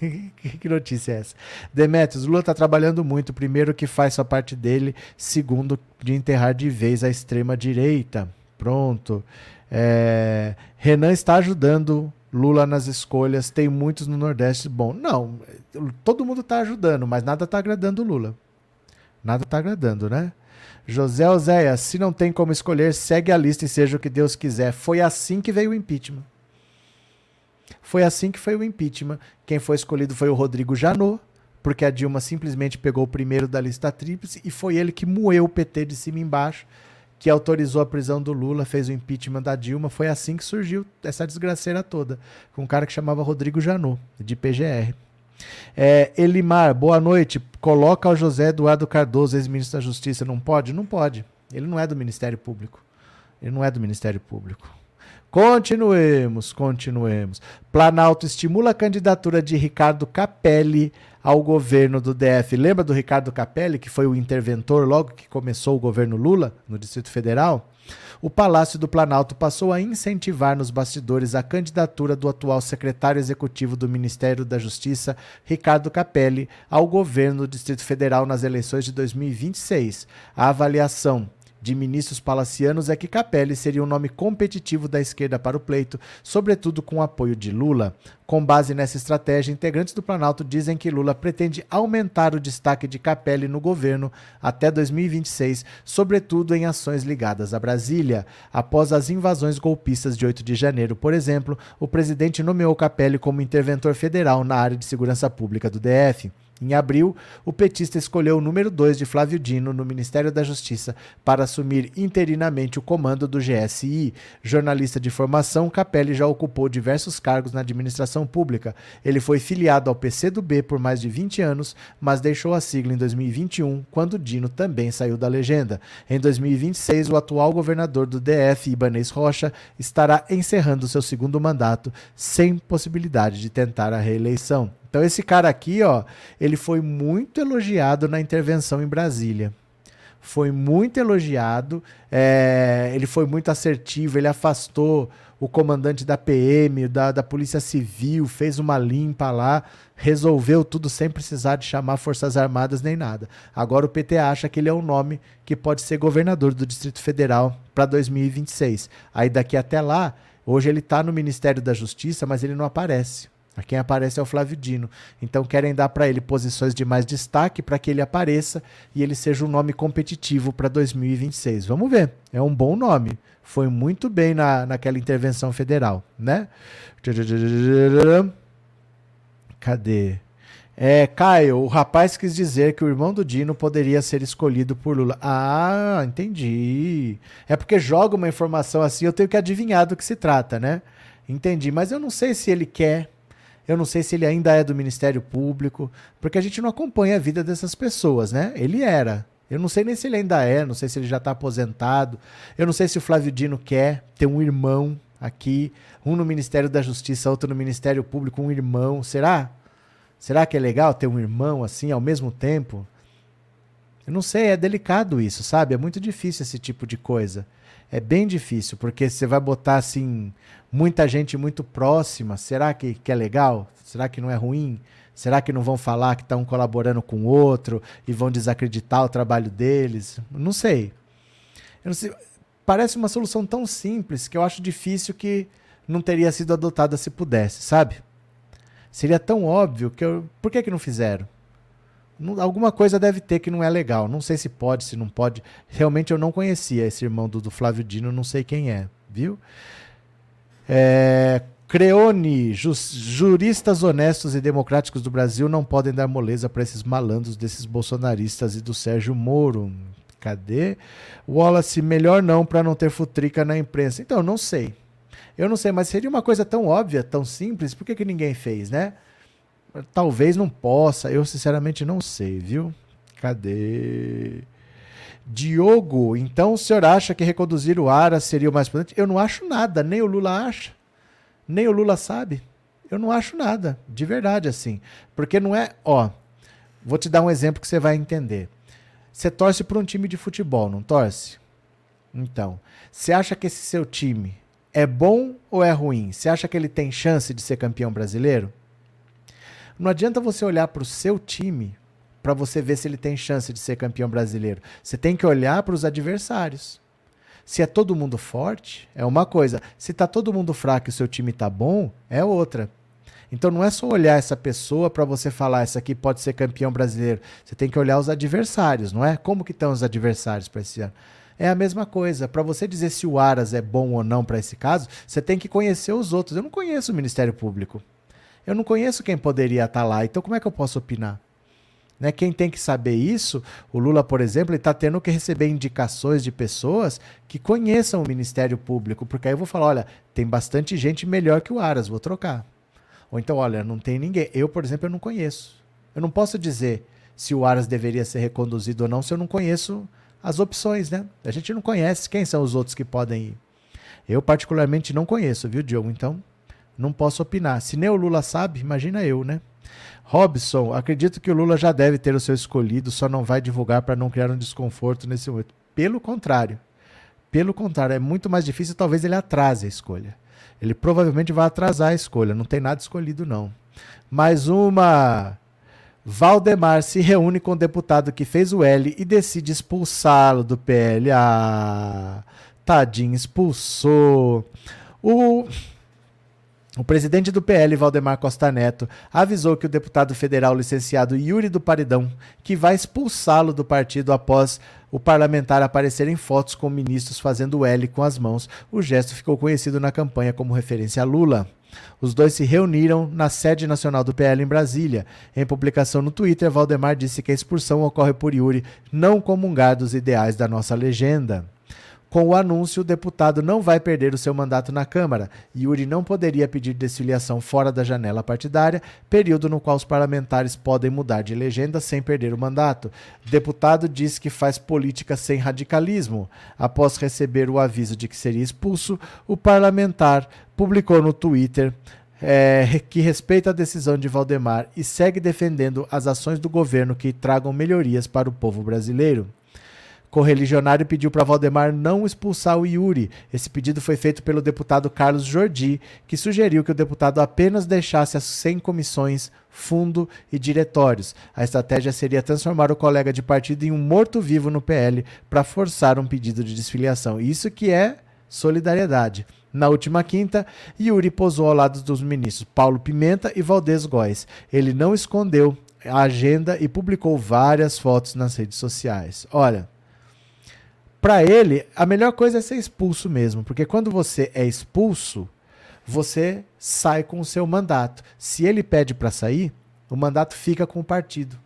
que notícia é essa? Demetrios, Lula está trabalhando muito. Primeiro, que faz sua parte dele. Segundo, de enterrar de vez a extrema-direita. Pronto. É... Renan está ajudando Lula nas escolhas, tem muitos no Nordeste. Bom, não, todo mundo está ajudando, mas nada está agradando o Lula. Nada está agradando, né? José Oséia, se não tem como escolher, segue a lista e seja o que Deus quiser. Foi assim que veio o impeachment. Foi assim que foi o impeachment. Quem foi escolhido foi o Rodrigo Janot, porque a Dilma simplesmente pegou o primeiro da lista tríplice e foi ele que moeu o PT de cima e embaixo que autorizou a prisão do Lula, fez o impeachment da Dilma. Foi assim que surgiu essa desgraceira toda, com um cara que chamava Rodrigo Janot, de PGR. É, Elimar, boa noite. Coloca o José Eduardo Cardoso, ex-ministro da Justiça. Não pode? Não pode. Ele não é do Ministério Público. Ele não é do Ministério Público. Continuemos, continuemos. Planalto estimula a candidatura de Ricardo Capelli ao governo do DF. Lembra do Ricardo Capelli, que foi o interventor logo que começou o governo Lula no Distrito Federal? O Palácio do Planalto passou a incentivar nos bastidores a candidatura do atual secretário executivo do Ministério da Justiça, Ricardo Capelli, ao governo do Distrito Federal nas eleições de 2026. A avaliação de ministros palacianos é que Capelli seria um nome competitivo da esquerda para o pleito, sobretudo com o apoio de Lula. Com base nessa estratégia, integrantes do Planalto dizem que Lula pretende aumentar o destaque de Capelli no governo até 2026, sobretudo em ações ligadas a Brasília. Após as invasões golpistas de 8 de janeiro, por exemplo, o presidente nomeou Capelli como interventor federal na área de segurança pública do DF. Em abril, o petista escolheu o número 2 de Flávio Dino no Ministério da Justiça para assumir interinamente o comando do GSI. Jornalista de formação, Capelli já ocupou diversos cargos na administração pública. Ele foi filiado ao PCdoB por mais de 20 anos, mas deixou a sigla em 2021, quando Dino também saiu da legenda. Em 2026, o atual governador do DF, Ibanez Rocha, estará encerrando seu segundo mandato, sem possibilidade de tentar a reeleição. Então esse cara aqui, ó, ele foi muito elogiado na intervenção em Brasília. foi muito elogiado, é, ele foi muito assertivo, ele afastou o comandante da PM, da, da Polícia Civil, fez uma limpa lá, resolveu tudo sem precisar de chamar Forças Armadas nem nada. Agora o PT acha que ele é um nome que pode ser governador do Distrito Federal para 2026. Aí daqui até lá, hoje ele está no Ministério da Justiça, mas ele não aparece. Quem aparece é o Flávio Dino. Então querem dar para ele posições de mais destaque para que ele apareça e ele seja um nome competitivo para 2026. Vamos ver. É um bom nome foi muito bem na, naquela intervenção federal, né? Cadê? É, Caio, o rapaz quis dizer que o irmão do Dino poderia ser escolhido por Lula. Ah, entendi. É porque joga uma informação assim, eu tenho que adivinhar do que se trata, né? Entendi, mas eu não sei se ele quer, eu não sei se ele ainda é do Ministério Público, porque a gente não acompanha a vida dessas pessoas, né? Ele era, eu não sei nem se ele ainda é, não sei se ele já está aposentado. Eu não sei se o Flávio Dino quer ter um irmão aqui, um no Ministério da Justiça, outro no Ministério Público, um irmão. Será? Será que é legal ter um irmão assim ao mesmo tempo? Eu não sei, é delicado isso, sabe? É muito difícil esse tipo de coisa. É bem difícil, porque você vai botar assim muita gente muito próxima. Será que, que é legal? Será que não é ruim? Será que não vão falar que estão colaborando com outro e vão desacreditar o trabalho deles? Não sei. não sei. Parece uma solução tão simples que eu acho difícil que não teria sido adotada se pudesse, sabe? Seria tão óbvio que eu. Por que, que não fizeram? Alguma coisa deve ter que não é legal. Não sei se pode, se não pode. Realmente eu não conhecia esse irmão do, do Flávio Dino, não sei quem é, viu? É, Creone, juristas honestos e democráticos do Brasil não podem dar moleza para esses malandros desses bolsonaristas e do Sérgio Moro. Cadê? Wallace, melhor não para não ter futrica na imprensa. Então, não sei. Eu não sei, mas seria uma coisa tão óbvia, tão simples, por que, que ninguém fez, né? Talvez não possa, eu sinceramente não sei, viu? Cadê? Diogo, então o senhor acha que reconduzir o Ara seria o mais prudente? Eu não acho nada, nem o Lula acha nem o Lula sabe. Eu não acho nada, de verdade assim. Porque não é, ó, vou te dar um exemplo que você vai entender. Você torce para um time de futebol, não torce? Então, você acha que esse seu time é bom ou é ruim? Você acha que ele tem chance de ser campeão brasileiro? Não adianta você olhar para o seu time para você ver se ele tem chance de ser campeão brasileiro. Você tem que olhar para os adversários. Se é todo mundo forte, é uma coisa. Se tá todo mundo fraco e o seu time tá bom, é outra. Então não é só olhar essa pessoa para você falar essa aqui pode ser campeão brasileiro. Você tem que olhar os adversários, não é? Como que estão os adversários para esse ano? É a mesma coisa. Para você dizer se o Aras é bom ou não para esse caso, você tem que conhecer os outros. Eu não conheço o Ministério Público. Eu não conheço quem poderia estar tá lá. Então como é que eu posso opinar? Né? Quem tem que saber isso, o Lula, por exemplo, está tendo que receber indicações de pessoas que conheçam o Ministério Público, porque aí eu vou falar: olha, tem bastante gente melhor que o Aras, vou trocar. Ou então, olha, não tem ninguém. Eu, por exemplo, eu não conheço. Eu não posso dizer se o Aras deveria ser reconduzido ou não se eu não conheço as opções, né? A gente não conhece quem são os outros que podem ir. Eu, particularmente, não conheço, viu, Diogo? Então, não posso opinar. Se nem o Lula sabe, imagina eu, né? Robson, acredito que o Lula já deve ter o seu escolhido, só não vai divulgar para não criar um desconforto nesse momento. Pelo contrário. Pelo contrário, é muito mais difícil, talvez ele atrase a escolha. Ele provavelmente vai atrasar a escolha, não tem nada escolhido não. Mais uma. Valdemar se reúne com o deputado que fez o L e decide expulsá-lo do PL. Ah, tadinho, expulsou. O o presidente do PL, Valdemar Costa Neto, avisou que o deputado federal licenciado Yuri do Paredão, que vai expulsá-lo do partido após o parlamentar aparecer em fotos com ministros fazendo L com as mãos. O gesto ficou conhecido na campanha como referência a Lula. Os dois se reuniram na sede nacional do PL em Brasília. Em publicação no Twitter, Valdemar disse que a expulsão ocorre por Yuri não comungar dos ideais da nossa legenda. Com o anúncio, o deputado não vai perder o seu mandato na Câmara. Yuri não poderia pedir desfiliação fora da janela partidária, período no qual os parlamentares podem mudar de legenda sem perder o mandato. Deputado diz que faz política sem radicalismo. Após receber o aviso de que seria expulso, o parlamentar publicou no Twitter é, que respeita a decisão de Valdemar e segue defendendo as ações do governo que tragam melhorias para o povo brasileiro. Correligionário pediu para Valdemar não expulsar o Yuri. Esse pedido foi feito pelo deputado Carlos Jordi, que sugeriu que o deputado apenas deixasse as 100 comissões, fundo e diretórios. A estratégia seria transformar o colega de partido em um morto-vivo no PL para forçar um pedido de desfiliação. Isso que é solidariedade. Na última quinta, Yuri posou ao lado dos ministros Paulo Pimenta e Valdez Góes. Ele não escondeu a agenda e publicou várias fotos nas redes sociais. Olha, para ele, a melhor coisa é ser expulso mesmo, porque quando você é expulso, você sai com o seu mandato. Se ele pede para sair, o mandato fica com o partido.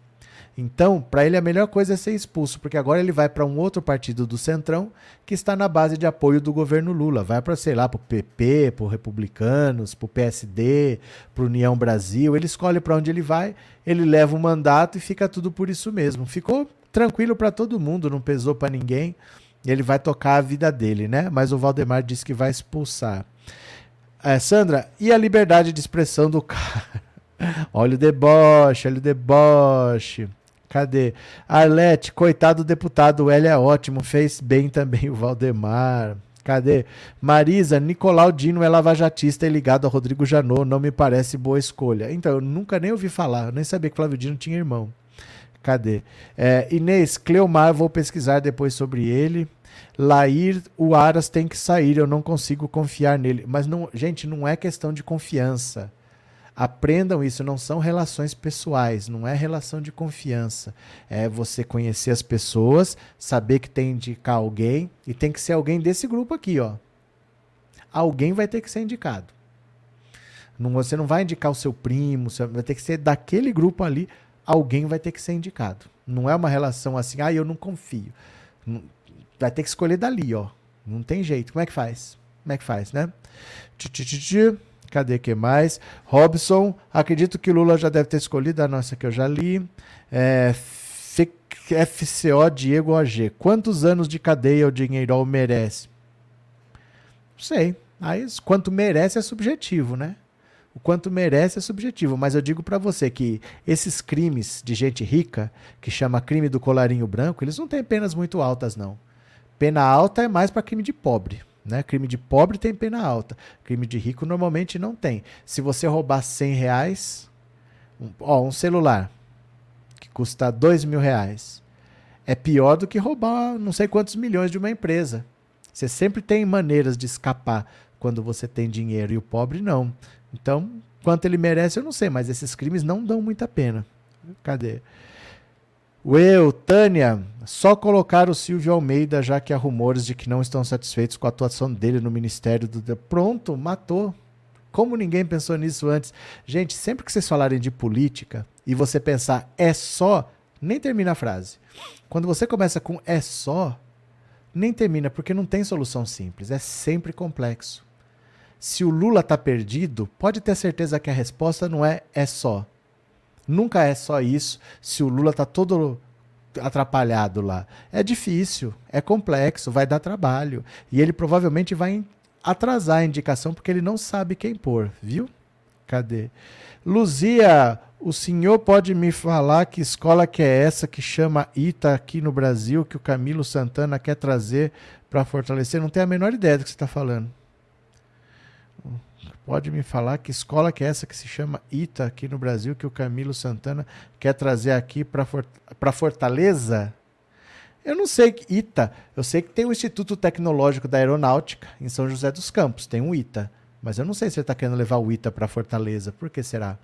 Então, para ele a melhor coisa é ser expulso, porque agora ele vai para um outro partido do Centrão que está na base de apoio do governo Lula. Vai para, sei lá, para o PP, para Republicanos, para o PSD, para União Brasil. Ele escolhe para onde ele vai, ele leva o mandato e fica tudo por isso mesmo. Ficou tranquilo para todo mundo, não pesou para ninguém. Ele vai tocar a vida dele, né? Mas o Valdemar disse que vai expulsar. É, Sandra, e a liberdade de expressão do cara? olha o deboche, olha o deboche. Cadê? Arlete, coitado do deputado, ele é ótimo, fez bem também o Valdemar. Cadê? Marisa, Nicolau Dino é lavajatista e ligado a Rodrigo Janot, não me parece boa escolha. Então, eu nunca nem ouvi falar, nem sabia que Flávio Dino tinha irmão. Cadê? É, Inês, Cleomar, vou pesquisar depois sobre ele. Lair, o Aras tem que sair, eu não consigo confiar nele. Mas, não, gente, não é questão de confiança. Aprendam isso, não são relações pessoais, não é relação de confiança. É você conhecer as pessoas, saber que tem que indicar alguém e tem que ser alguém desse grupo aqui, ó. Alguém vai ter que ser indicado. Não, você não vai indicar o seu primo, você vai ter que ser daquele grupo ali, alguém vai ter que ser indicado. Não é uma relação assim, ah, eu não confio. Vai ter que escolher dali, ó. Não tem jeito. Como é que faz? Como é que faz, né? Tch, tch, tch, Cadê que mais? Robson, acredito que Lula já deve ter escolhido a nossa que eu já li. É, FCO Diego OG. Quantos anos de cadeia o Dinheirol merece? Não sei. Aí, quanto merece é subjetivo, né? O quanto merece é subjetivo, mas eu digo para você que esses crimes de gente rica, que chama crime do colarinho branco, eles não têm penas muito altas, não. Pena alta é mais para crime de pobre. Né? Crime de pobre tem pena alta. Crime de rico normalmente não tem. Se você roubar 100 reais, um, ó, um celular que custa 2 mil reais, é pior do que roubar não sei quantos milhões de uma empresa. Você sempre tem maneiras de escapar quando você tem dinheiro e o pobre não. Então, quanto ele merece, eu não sei, mas esses crimes não dão muita pena. Cadê? Eu, Tânia, só colocar o Silvio Almeida, já que há rumores de que não estão satisfeitos com a atuação dele no Ministério do. Pronto, matou. Como ninguém pensou nisso antes? Gente, sempre que vocês falarem de política e você pensar é só, nem termina a frase. Quando você começa com é só, nem termina, porque não tem solução simples, é sempre complexo. Se o Lula está perdido, pode ter certeza que a resposta não é é só. Nunca é só isso. Se o Lula está todo atrapalhado lá, é difícil, é complexo, vai dar trabalho. E ele provavelmente vai atrasar a indicação porque ele não sabe quem pôr, viu? Cadê? Luzia, o senhor pode me falar que escola que é essa que chama ITA aqui no Brasil, que o Camilo Santana quer trazer para fortalecer? Não tenho a menor ideia do que você está falando. Pode me falar que escola que é essa que se chama ITA aqui no Brasil, que o Camilo Santana quer trazer aqui para Fortaleza? Eu não sei que ITA. Eu sei que tem o Instituto Tecnológico da Aeronáutica em São José dos Campos, tem um ITA. Mas eu não sei se ele está querendo levar o ITA para Fortaleza. Por que será?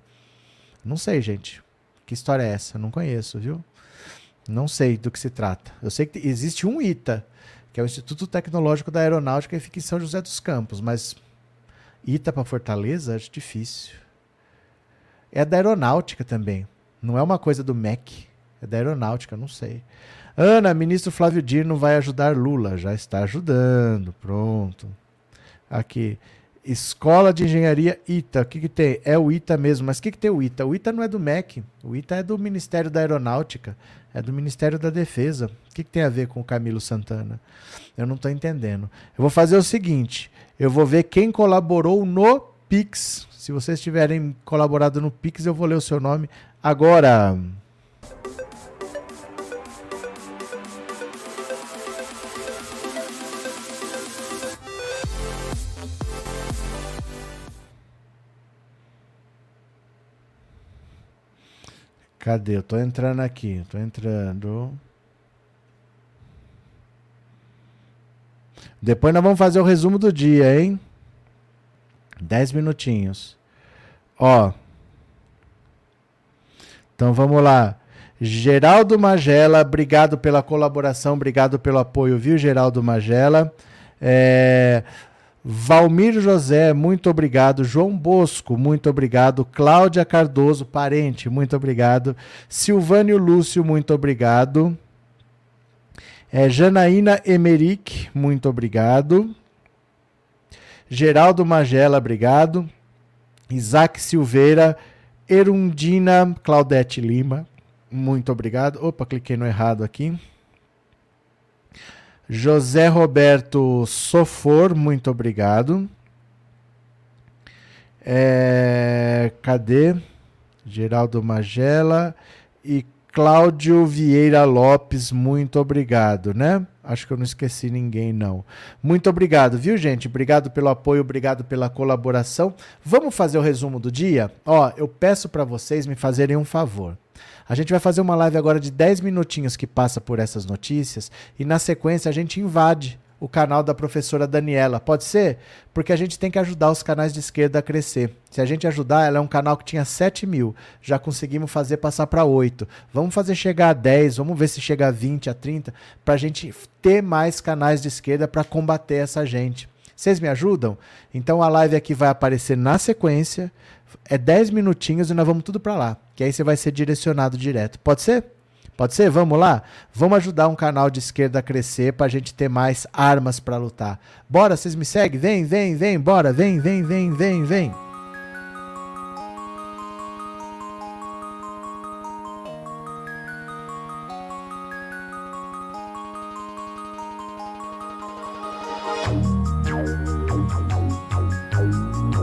Não sei, gente. Que história é essa? Não conheço, viu? Não sei do que se trata. Eu sei que existe um ITA, que é o Instituto Tecnológico da Aeronáutica e fica em São José dos Campos, mas Ita para Fortaleza, acho difícil. É da aeronáutica também. Não é uma coisa do MEC. É da aeronáutica, não sei. Ana, ministro Flávio Dino vai ajudar Lula. Já está ajudando. Pronto. Aqui. Escola de Engenharia ITA. O que, que tem? É o ITA mesmo. Mas o que, que tem o ITA? O ITA não é do MEC. O ITA é do Ministério da Aeronáutica. É do Ministério da Defesa. O que, que tem a ver com o Camilo Santana? Eu não estou entendendo. Eu vou fazer o seguinte: eu vou ver quem colaborou no Pix. Se vocês tiverem colaborado no Pix, eu vou ler o seu nome agora. Cadê? Eu tô entrando aqui, tô entrando. Depois nós vamos fazer o resumo do dia, hein? Dez minutinhos. Ó. Então vamos lá. Geraldo Magela, obrigado pela colaboração, obrigado pelo apoio, viu, Geraldo Magela? É, Valmir José, muito obrigado. João Bosco, muito obrigado. Cláudia Cardoso, parente, muito obrigado. Silvânio Lúcio, muito obrigado. É, Janaína Emerick, muito obrigado. Geraldo Magela, obrigado. Isaac Silveira, Erundina Claudete Lima, muito obrigado. Opa, cliquei no errado aqui. José Roberto Sofor, muito obrigado. É, cadê? Geraldo Magela e Cláudio Vieira Lopes, muito obrigado, né? Acho que eu não esqueci ninguém, não. Muito obrigado, viu, gente? Obrigado pelo apoio, obrigado pela colaboração. Vamos fazer o resumo do dia? Ó, eu peço para vocês me fazerem um favor. A gente vai fazer uma live agora de 10 minutinhos que passa por essas notícias e na sequência a gente invade o canal da professora Daniela. Pode ser? Porque a gente tem que ajudar os canais de esquerda a crescer. Se a gente ajudar, ela é um canal que tinha 7 mil. Já conseguimos fazer passar para 8. Vamos fazer chegar a 10, vamos ver se chega a 20, a 30, para a gente ter mais canais de esquerda para combater essa gente. Vocês me ajudam? Então a live aqui vai aparecer na sequência. É 10 minutinhos e nós vamos tudo para lá. Que aí você vai ser direcionado direto. Pode ser? Pode ser? Vamos lá? Vamos ajudar um canal de esquerda a crescer para a gente ter mais armas para lutar. Bora, vocês me seguem? Vem, vem, vem, bora, vem, vem, vem, vem, vem.